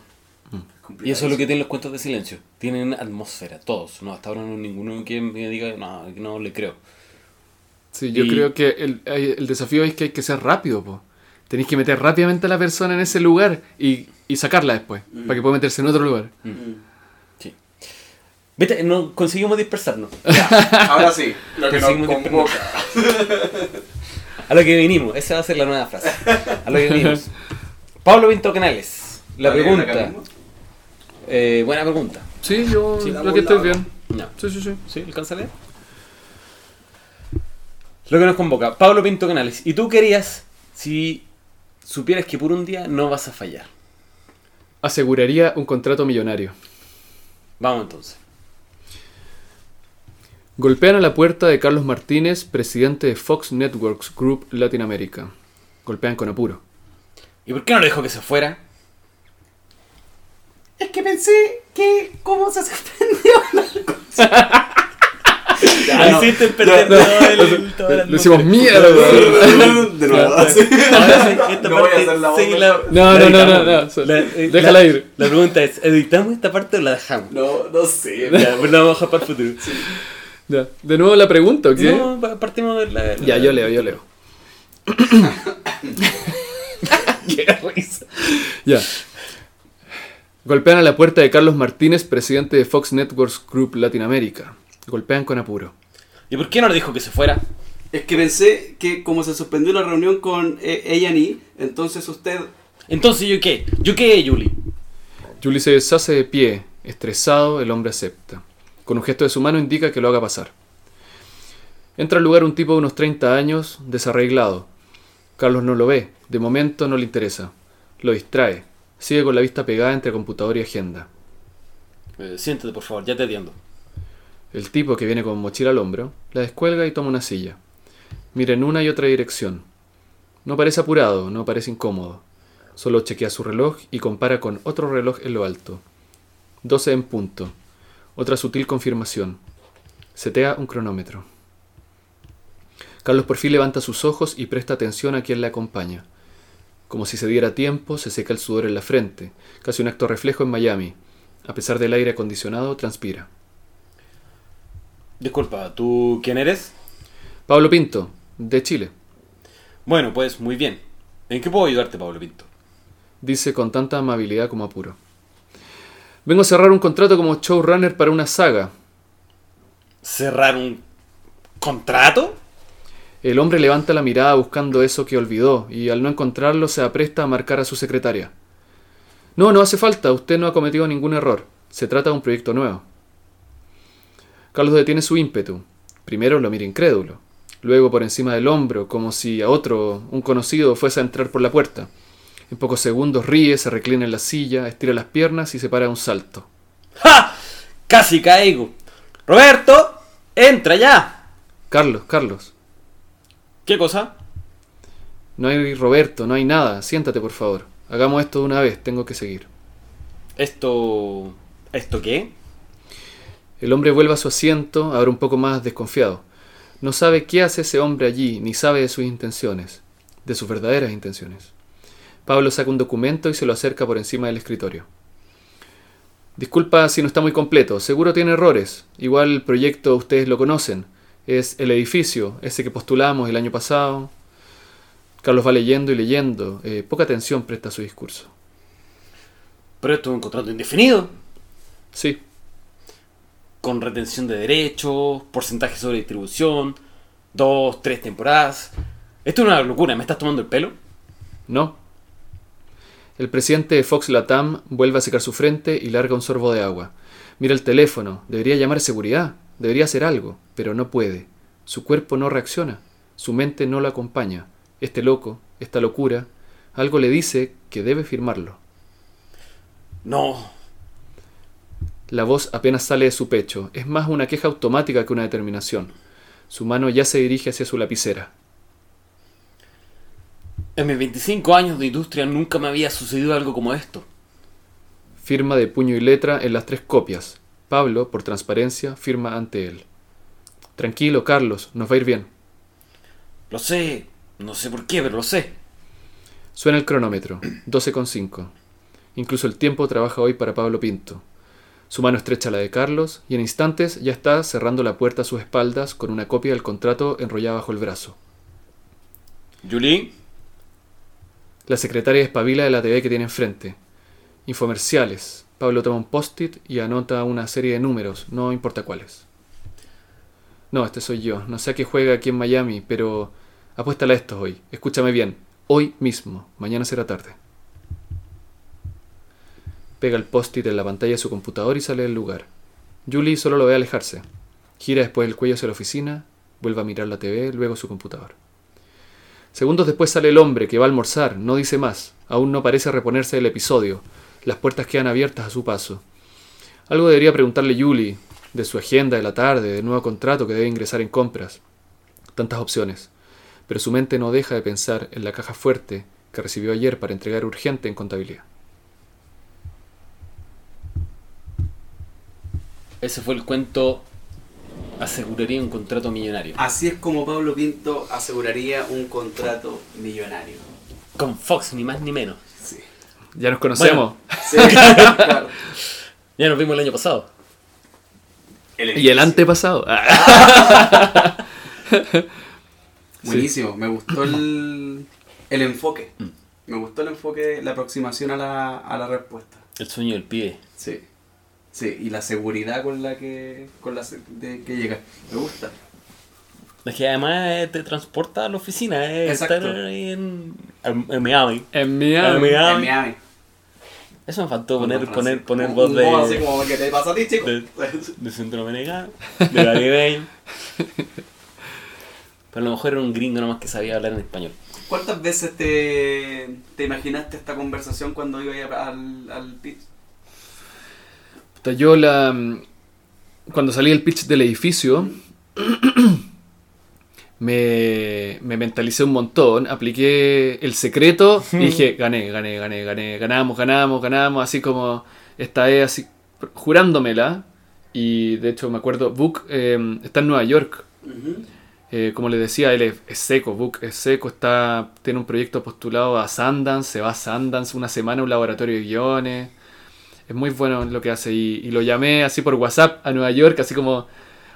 Y eso es lo que tienen los cuentos de silencio. Tienen atmósfera, todos. No, hasta ahora no hay ninguno que me diga, no, no le creo. Sí, yo Y- creo que el, el desafío es que hay que ser rápido, po. Tenéis que meter rápidamente a la persona en ese lugar y, y sacarla después, Mm. para que pueda meterse en otro lugar. Mm. Sí. Viste, no conseguimos dispersarnos. Ahora sí, lo que nos convoca. A lo que vinimos, esa va a ser la nueva frase. A lo que vinimos. Pablo Pinto Canales. La ¿Vale, pregunta. Eh, buena pregunta. Sí, yo Sí, damos aquí estoy bien. No. Sí, sí, sí. ¿Sí? ¿Alcanza a leer? Lo que nos convoca. Pablo Pinto Canales. Y tú querías, si supieras que por un día no vas a fallar. Aseguraría un contrato millonario. Vamos entonces. Golpean a la puerta de Carlos Martínez, presidente de Fox Networks Group Latinoamérica. Golpean con apuro. ¿Y por qué no le dejó que se fuera? Es que pensé que cómo se suspendió la cosa. Ya, no. Hiciste perder No, todo el- la Le decimos atmósfera. mierda. De nuevo. Ahora sí, esta No voy a parte, hacer la voz. sí, la- No, la no, no, no, La- eh, déjala la- ir. La pregunta es, ¿editamos esta parte o la dejamos? No, no sé. Ya, pues la vamos a dejar para el futuro. Ya. ¿De nuevo la pregunta o qué? No, pa- partimos de la... Ya, yo leo, yo leo. Qué risa. Ya. Golpean a la puerta de Carlos Martínez, presidente de Fox Networks Group Latinoamérica. Golpean con apuro. ¿Y por qué no le dijo que se fuera? Es que pensé que como se suspendió la reunión con eh, A&E, entonces usted... Entonces, ¿yo qué? ¿Yo qué, Julie? Julie se deshace de pie. Estresado, el hombre acepta. Con un gesto de su mano indica que lo haga pasar. Entra al lugar un tipo de unos 30 años, desarreglado. Carlos no lo ve. De momento no le interesa. Lo distrae. Sigue con la vista pegada entre computador y agenda. Eh, siéntate, por favor, ya te atiendo. El tipo, que viene con mochila al hombro, la descuelga y toma una silla. Mira en una y otra dirección. No parece apurado, no parece incómodo. Solo chequea su reloj y compara con otro reloj en lo alto. 12 en punto. Otra sutil confirmación. Setea un cronómetro. Carlos por fin levanta sus ojos y presta atención a quien le acompaña. Como si se diera tiempo, se seca el sudor en la frente, casi un acto reflejo en Miami. A pesar del aire acondicionado, transpira. Disculpa, ¿tú quién eres? Pablo Pinto, de Chile, Bueno, pues muy bien. ¿En qué puedo ayudarte, Pablo Pinto? dice con tanta amabilidad como apuro. Vengo a cerrar un contrato como showrunner para una saga. ¿Cerrar un contrato? El hombre levanta la mirada buscando eso que olvidó y al no encontrarlo se apresta a marcar a su secretaria. No, no hace falta, usted no ha cometido ningún error. Se trata de un proyecto nuevo. Carlos detiene su ímpetu. Primero lo mira incrédulo, luego por encima del hombro, como si a otro, un conocido, fuese a entrar por la puerta. En pocos segundos ríe, se reclina en la silla, estira las piernas y se para un salto. ¡Ja! Casi caigo. Roberto, entra ya. Carlos, Carlos, ¿Qué cosa? no hay Roberto, no hay nada, siéntate por favor. Hagamos esto de una vez, tengo que seguir. Esto... ¿Esto qué? El hombre vuelve a su asiento, ahora un poco más desconfiado. No sabe qué hace ese hombre allí, ni sabe de sus intenciones, de sus verdaderas intenciones. Pablo saca un documento y se lo acerca por encima del escritorio. Disculpa si no está muy completo, seguro tiene errores. Igual el proyecto ustedes lo conocen. Es el edificio, ese que postulamos el año pasado. Carlos va leyendo y leyendo. eh, poca atención presta a su discurso. Pero esto es un contrato indefinido. Sí, Con retención de derechos, porcentaje sobre distribución, dos, tres temporadas. Esto es una locura, ¿me estás tomando el pelo? No. El presidente de Fox Latam vuelve a secar su frente y larga un sorbo de agua. Mira el teléfono, debería llamar a seguridad, debería hacer algo, pero no puede. Su cuerpo no reacciona, su mente no lo acompaña. Este loco, esta locura, algo le dice que debe firmarlo. No. La voz apenas sale de su pecho, es más una queja automática que una determinación. Su mano ya se dirige hacia su lapicera. En mis 25 años de industria nunca me había sucedido algo como esto. Firma de puño y letra en las tres copias. Pablo, por transparencia, firma ante él. Tranquilo, Carlos, nos va a ir bien. Lo sé, no sé por qué, pero lo sé. Suena el cronómetro, 12,5. Incluso el tiempo trabaja hoy para Pablo Pinto. Su mano estrecha la de Carlos y en instantes ya está cerrando la puerta a sus espaldas con una copia del contrato enrollada bajo el brazo. Julie, La secretaria espabila de la TV que tiene enfrente. Infomerciales. Pablo toma un post-it y anota una serie de números, no importa cuáles. No, este soy yo. No sé a qué juega aquí en Miami, pero apuéstale a estos hoy. Escúchame bien. Hoy mismo. Mañana será tarde. Pega el post-it en la pantalla de su computador y sale del lugar. Julie solo lo ve alejarse. Gira después el cuello hacia la oficina, vuelve a mirar la TV, luego su computador. Segundos después sale el hombre que va a almorzar, no dice más, aún no parece reponerse del episodio, las puertas quedan abiertas a su paso. Algo debería preguntarle Julie, de su agenda de la tarde, del nuevo contrato que debe ingresar en compras. Tantas opciones, pero su mente no deja de pensar en la caja fuerte que recibió ayer para entregar urgente en contabilidad. Ese fue el cuento aseguraría un contrato millonario. Así es como Pablo Pinto aseguraría un contrato millonario. Con Fox, ni más ni menos. Sí. Ya nos conocemos. Sí, claro. Ya nos vimos el año pasado. y el antepasado. Buenísimo, me gustó el, el enfoque. Mm. Me gustó el enfoque, la aproximación a la, a la respuesta. El sueño del pibe. Sí. Sí, y la seguridad con la que, con la se- de que llega. Me gusta. Es que además eh, te transporta a la oficina, eh, Exacto. estar ahí en, en- en Miami. En Miami. En Miami. En Miami. Eso me faltó poner, poner, poner voz de, así como que te pasa a ti, chico. de, de centroamericano, de caribeño. Pero a lo mejor era un gringo nomás que sabía hablar en español. ¿Cuántas veces te, te imaginaste esta conversación cuando iba a- al, al pitch? Yo la. Cuando salí el pitch del edificio, me, me mentalicé un montón, apliqué el secreto y dije, gané, gané, gané, gané, ganamos, ganamos, ganamos, así como esta es así, jurándomela. Y de hecho me acuerdo, Book eh, está en Nueva York. Eh, como les decía, él es, es seco, Book es seco, está, tiene un proyecto postulado a Sundance, se va a Sundance una semana a un laboratorio de guiones. Es muy bueno lo que hace y, y lo llamé así por WhatsApp a Nueva York, así como,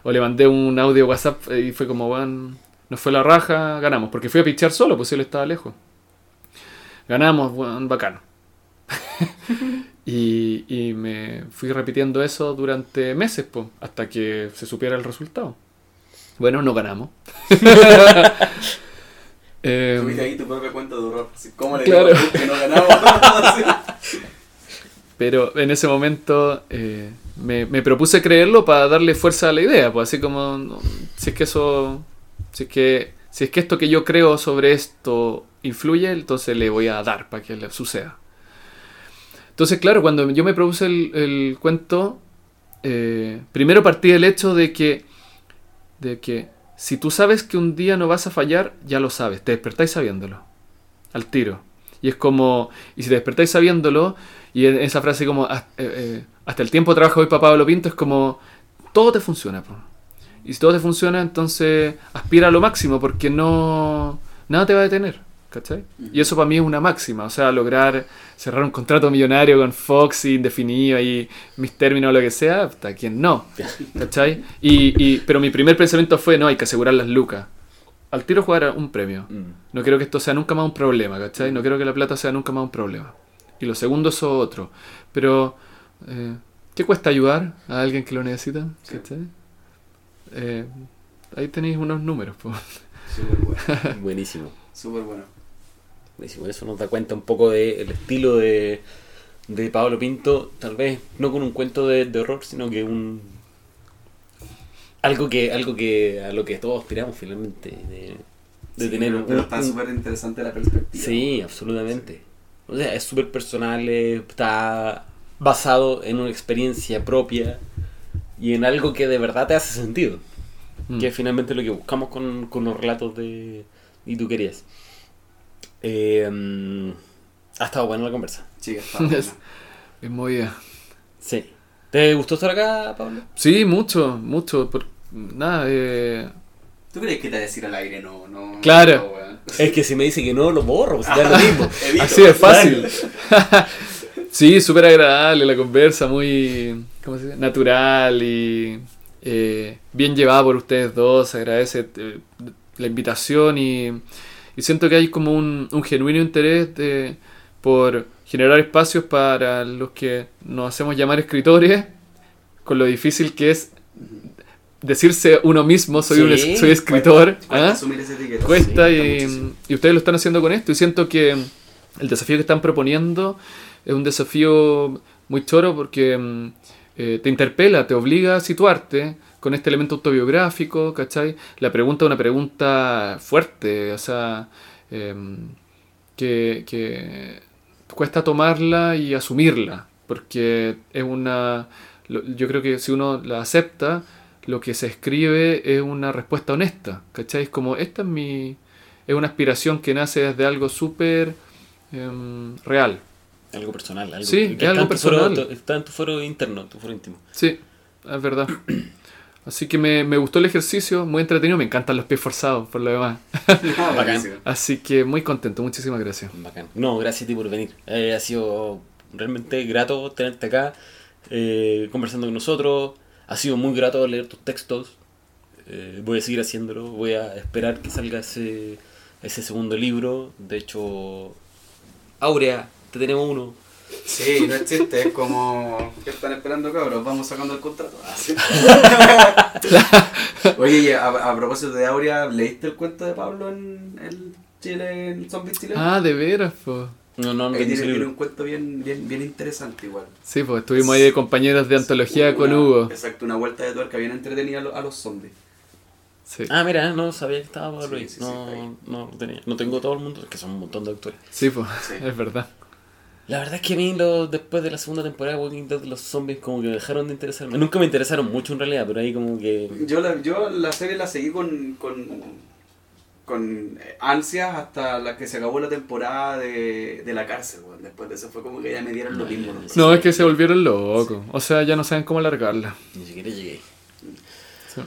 o le mandé un audio WhatsApp eh, y fue como, bueno, nos fue la raja, ganamos, porque fui a pichar solo, pues él estaba lejos. Ganamos, bueno, bacano. y, y me fui repitiendo eso durante meses, pues, hasta que se supiera el resultado. Bueno, no ganamos. Eh, Tuviste ahí tu propia cuenta de horror. ¿Cómo le Claro. digo que no ganamos? Pero en ese momento eh, me, me propuse creerlo para darle fuerza a la idea, pues así como si es que eso, si es que, si es que esto que yo creo sobre esto influye, entonces le voy a dar para que le suceda. Entonces, claro, cuando yo me propuse el, el cuento, eh, primero partí del hecho de que, de que si tú sabes que un día no vas a fallar, ya lo sabes, te despertáis sabiéndolo, al tiro. Y es como, y si te despertáis sabiéndolo, y en esa frase como, "Haz- eh, eh, hasta el tiempo trabajo hoy para Pablo Pinto, es como, todo te funciona. po. Y si todo te funciona, entonces aspira a lo máximo, porque no, nada te va a detener. ¿Cachai? Y eso para mí es una máxima, o sea, lograr cerrar un contrato millonario con Fox indefinido y mis términos o lo que sea, hasta quien no. ¿Cachai? Y, y- pero mi primer pensamiento fue, no, hay que asegurar las lucas. Al tiro jugar un premio. Mm. No quiero que esto sea nunca más un problema, ¿cachai? No quiero que la plata sea nunca más un problema. Y lo segundo es otro. Pero, eh, ¿qué cuesta ayudar a alguien que lo necesita? ¿Cachai? Eh, ahí tenéis unos números. Súper bueno. Buenísimo. Súper bueno. Buenísimo. Eso nos da cuenta un poco del estilo de, de Pablo Pinto. Tal vez no con un cuento de, de horror, sino que un. Algo que, algo que a lo que todos aspiramos finalmente. De, de Sí, tener pero, un- pero un- está súper interesante la perspectiva. Sí, absolutamente. O sea, es súper personal, eh, está basado en una experiencia propia y en algo que de verdad te hace sentido. Mm. Que es finalmente lo que buscamos con, con los relatos de Y tú querías. Eh, mm, ha estado buena la conversa. Sí, está buena. Es movida. Sí. ¿Te gustó estar acá, Pablo? Sí, mucho, mucho. por- nada, eh, ¿Tú crees que te va a decir al aire no? no Claro. no? Es que si me dice que no, lo borro, pues da lo mismo. Así de fácil. sí, súper agradable la conversa, muy ¿cómo se dice? natural y eh, bien llevada por ustedes dos. Se agradece eh, la invitación y, y siento que hay como un, un genuino interés de, por generar espacios para los que nos hacemos llamar escritores, con lo difícil que es decirse uno mismo, soy, un soy escritor. Cuesta, cuesta ¿ah? asumir ese etiqueta. cuesta Sí, y, y ustedes lo están haciendo con esto y siento que el desafío que están proponiendo es un desafío muy choro porque mm, eh, te interpela, te obliga a situarte con este elemento autobiográfico, ¿cachai? La pregunta es una pregunta fuerte, o sea, em, que, que cuesta tomarla y asumirla, porque es una... Yo creo que si uno la acepta, lo que se escribe es una respuesta honesta, ¿cachai? Es como, esta es mi... Es una aspiración que nace desde algo súper em, real. Algo personal. Algo Sí, que es algo está tu foro- personal. está en tu foro interno, tu foro íntimo. Sí, es verdad. Así que me, me gustó el ejercicio, muy entretenido, me encantan los pies forzados por lo demás. Ah, Bacán. Así que muy contento, muchísimas gracias. Bacán. No, gracias a ti por venir. Eh, ha sido realmente grato tenerte acá, eh, conversando con nosotros. Ha sido muy grato leer tus textos. Eh, voy a seguir haciéndolo. Voy a esperar que salga ese, ese segundo libro. De hecho, Aurea, te tenemos uno. Sí, no es chiste, es como. ¿Qué están esperando, cabros? Vamos sacando el contrato. Ah, sí. Oye, a, a propósito de Aurea, ¿leíste el cuento de Pablo en el Chile, en Zombies Chile? Ah, de veras, pues. No, no, tengo tiene, un cuento bien, bien, bien interesante igual. Sí, pues estuvimos ahí de compañeros de antología con Hugo. Exacto, una vuelta de tuerca bien entretenida a, lo- a los zombies. Sí, Ah, mira, no sabía que estaba Pablo Sí, ahí. sí, sí, no, no, lo tenía. no tengo todo el mundo, que son un montón de autores. sí, pues, Sí. es verdad. La verdad es que a mí lo- después de la segunda temporada de Walking Dead los zombies como que dejaron de interesarme. Nunca me interesaron mucho en realidad, pero ahí como que... Yo la, yo la serie la seguí con, con, con eh, ansias hasta la que se acabó la temporada de, de la cárcel. Después de eso fue como que ya me dieron lo mismo. ¿no? es que se volvieron locos. O sea, ya no saben cómo largarla. Ni siquiera llegué. Sí.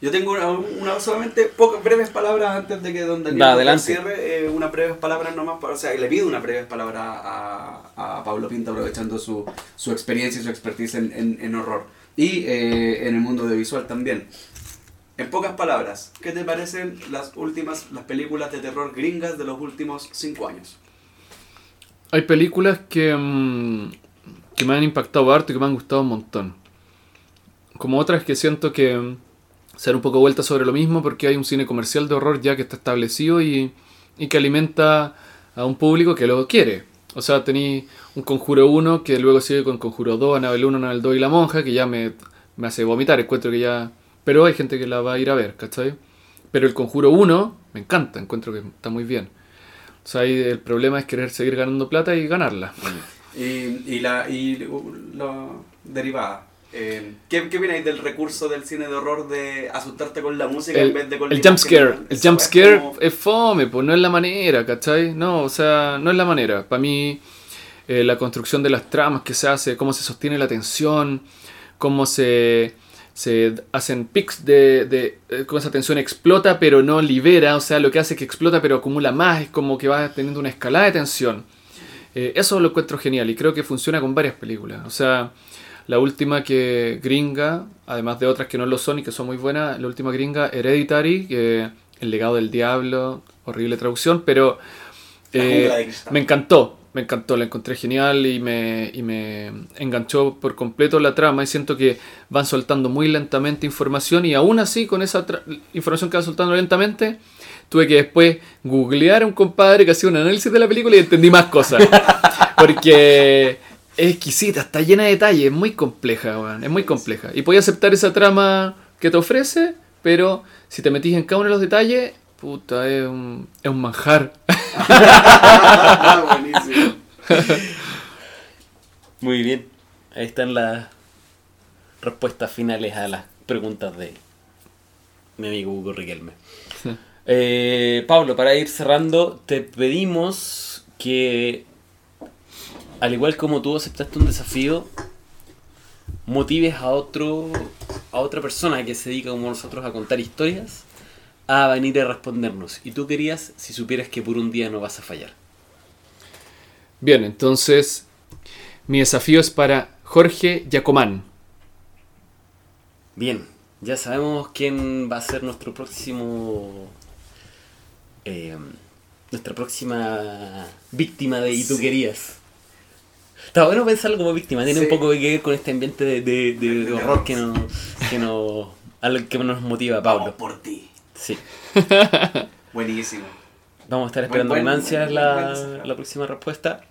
Yo tengo una, una- solamente pocas breves palabras antes de que Don Daniel adelante. cierre. eh, unas breves palabras nomás. Para, o sea, le pido unas breves palabras a, a Pablo Pinto aprovechando su, su experiencia y su expertise en, en- en horror. Y eh, en el mundo audiovisual también. En pocas palabras, ¿qué te parecen las últimas, las películas de terror gringas de los últimos cinco años? Hay películas que, mm, que me han impactado harto y que me han gustado un montón. Como otras que siento que mm, se dan un poco vueltas sobre lo mismo porque hay un cine comercial de horror ya que está establecido y, y que alimenta a un público que lo quiere. O sea, tení un Conjuro 1 que luego sigue con Conjuro 2, Anabel 1, Anabel 2 y La Monja, que ya me, me hace vomitar, encuentro que ya... Pero hay gente que la va a ir a ver, ¿cachai? Pero el Conjuro 1 me encanta, encuentro que está muy bien. O sea, ahí el problema es querer seguir ganando plata y ganarla. Y, y la y la derivada. Eh, ¿qué, ¿Qué opináis del recurso del cine de horror de asustarte con la música en El, vez de con el jump scare, el jump weá es scare como- es fome, pues no es la manera, ¿cachai? No, o sea, no es la manera. Para mí, eh, la construcción de las tramas que se hace, cómo se sostiene la tensión, cómo se, se hacen pics de, de eh, cómo esa tensión explota pero no libera, o sea, lo que hace que explota pero acumula más, es como que va teniendo una escalada de tensión. Eh, eso lo encuentro genial y creo que funciona con varias películas. O sea, la última que gringa, además de otras que no lo son y que son muy buenas, la última gringa, Hereditary, que El legado del diablo, horrible traducción, pero eh, me encantó, me encantó, la encontré genial y me, y me enganchó por completo la trama y siento que van soltando muy lentamente información y aún así con esa información que van soltando lentamente tuve que después googlear a un compadre que hacía un análisis de la película y entendí más cosas. Porque es exquisita, está llena de detalles, es muy compleja, weón, es muy compleja. Y puedes aceptar esa trama que te ofrece, pero si te metís en cada uno de los detalles, puta, es un, es un manjar. Buenísimo. Muy bien. Ahí están las respuestas finales a las preguntas de mi amigo Hugo Riquelme. Eh, Pablo, para ir cerrando, te pedimos que, al igual como tú aceptaste un desafío, motives a otro a otra persona que se dedica como nosotros a contar historias a venir a respondernos. Y tú querías si supieras que por un día no vas a fallar. Bien, entonces mi desafío es para Jorge Yacomán. Bien, ya sabemos quién va a ser nuestro próximo. eh, nuestra próxima víctima de Y tú Sí. querías. Está bueno pensarlo como víctima, tiene Sí. un poco que ver con este ambiente de, de- de- de De horror que nos, que nos, que nos motiva, Vamos Pablo. por ti. Sí. Buenísimo. Vamos a estar esperando con ansias la, la próxima respuesta.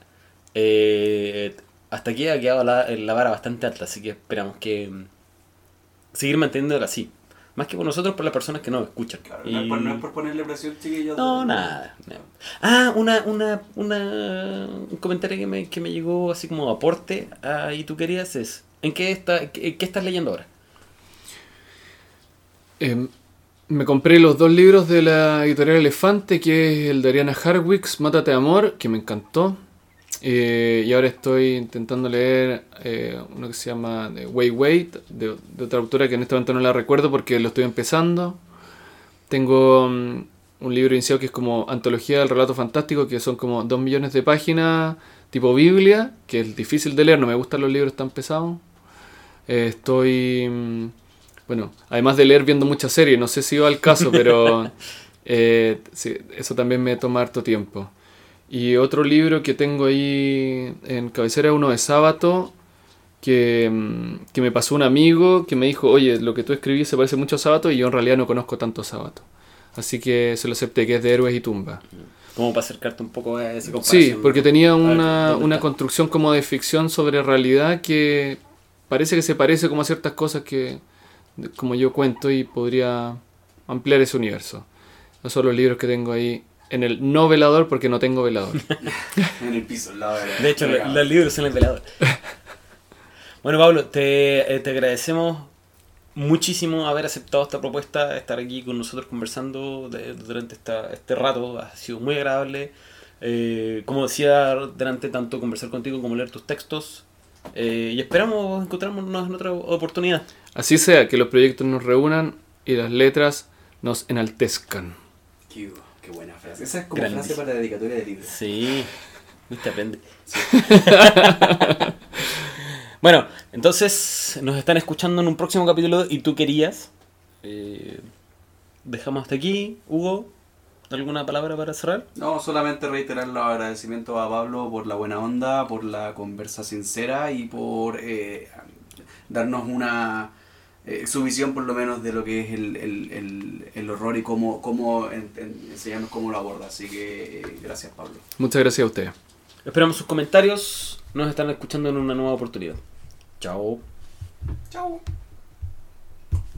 Eh, hasta aquí ha quedado la, la vara bastante alta, así que esperamos que mm, seguir manteniéndola así. Más que por nosotros, por las personas que nos escuchan. Claro, no, es por, Y- no es por ponerle presión, chiquillos. No, nada. no. Ah, una, una, una, un comentario que me, que me llegó así como aporte a y tú querías es, ¿en qué, está, qué, qué estás leyendo ahora? Eh, me compré los dos libros de la editorial Elefante, que es el de Ariana Harwicks, Mátate Amor, que me encantó. Eh, y ahora estoy intentando leer eh, uno que se llama Way Wait, de, otra autora que en este momento no la recuerdo porque lo estoy empezando. Tengo mm, un libro iniciado que es como Antología del Relato Fantástico, que son como dos millones de páginas, tipo Biblia, que es difícil de leer, no me gustan los libros tan pesados. Eh, estoy, mm, bueno, además de leer viendo muchas series, no sé si va al caso, pero eh, sí, eso también me toma harto tiempo. Y otro libro que tengo ahí en cabecera es uno de sábado que, mm, que me pasó un amigo que me dijo, oye, lo que tú escribís se parece mucho a sábado y yo en realidad no conozco tanto sábado. Así que se lo acepté, que es de Héroes y Tumba. Como para acercarte un poco a ese Sí, comparación, porque ¿no? tenía ver, una, ¿dónde una construcción como de ficción sobre realidad que parece que se parece como a ciertas cosas que como yo cuento y podría ampliar ese universo. Esos son los libros que tengo ahí en el no velador porque no tengo velador. En el piso, al lado de la- De hecho, la los libros son el velador. bueno, Pablo, te, eh, te agradecemos muchísimo haber aceptado esta propuesta, estar aquí con nosotros conversando de- durante esta, este rato. Ha sido muy agradable. Eh, como decía delante, tanto conversar contigo como leer tus textos. Eh, y esperamos encontrarnos en otra oportunidad. Así sea, que los proyectos nos reúnan y las letras nos enaltezcan. Qué, qué buena frase. Esa es como Grandísimo. frase para dedicatoria de libros. Sí, viste, aprende. bueno, entonces nos están escuchando en un próximo capítulo y tú querías. Eh, dejamos hasta aquí. Hugo, ¿alguna palabra para cerrar? No, solamente reiterar los agradecimientos a Pablo por la buena onda, por la conversa sincera y por eh, darnos una eh, su visión por lo menos de lo que es el, el, el, el horror y cómo, cómo en- en- enseñarnos cómo lo aborda. Así que eh, gracias Pablo. Muchas gracias a ustedes. Esperamos sus comentarios. Nos están escuchando en una nueva oportunidad. Chao. Chao.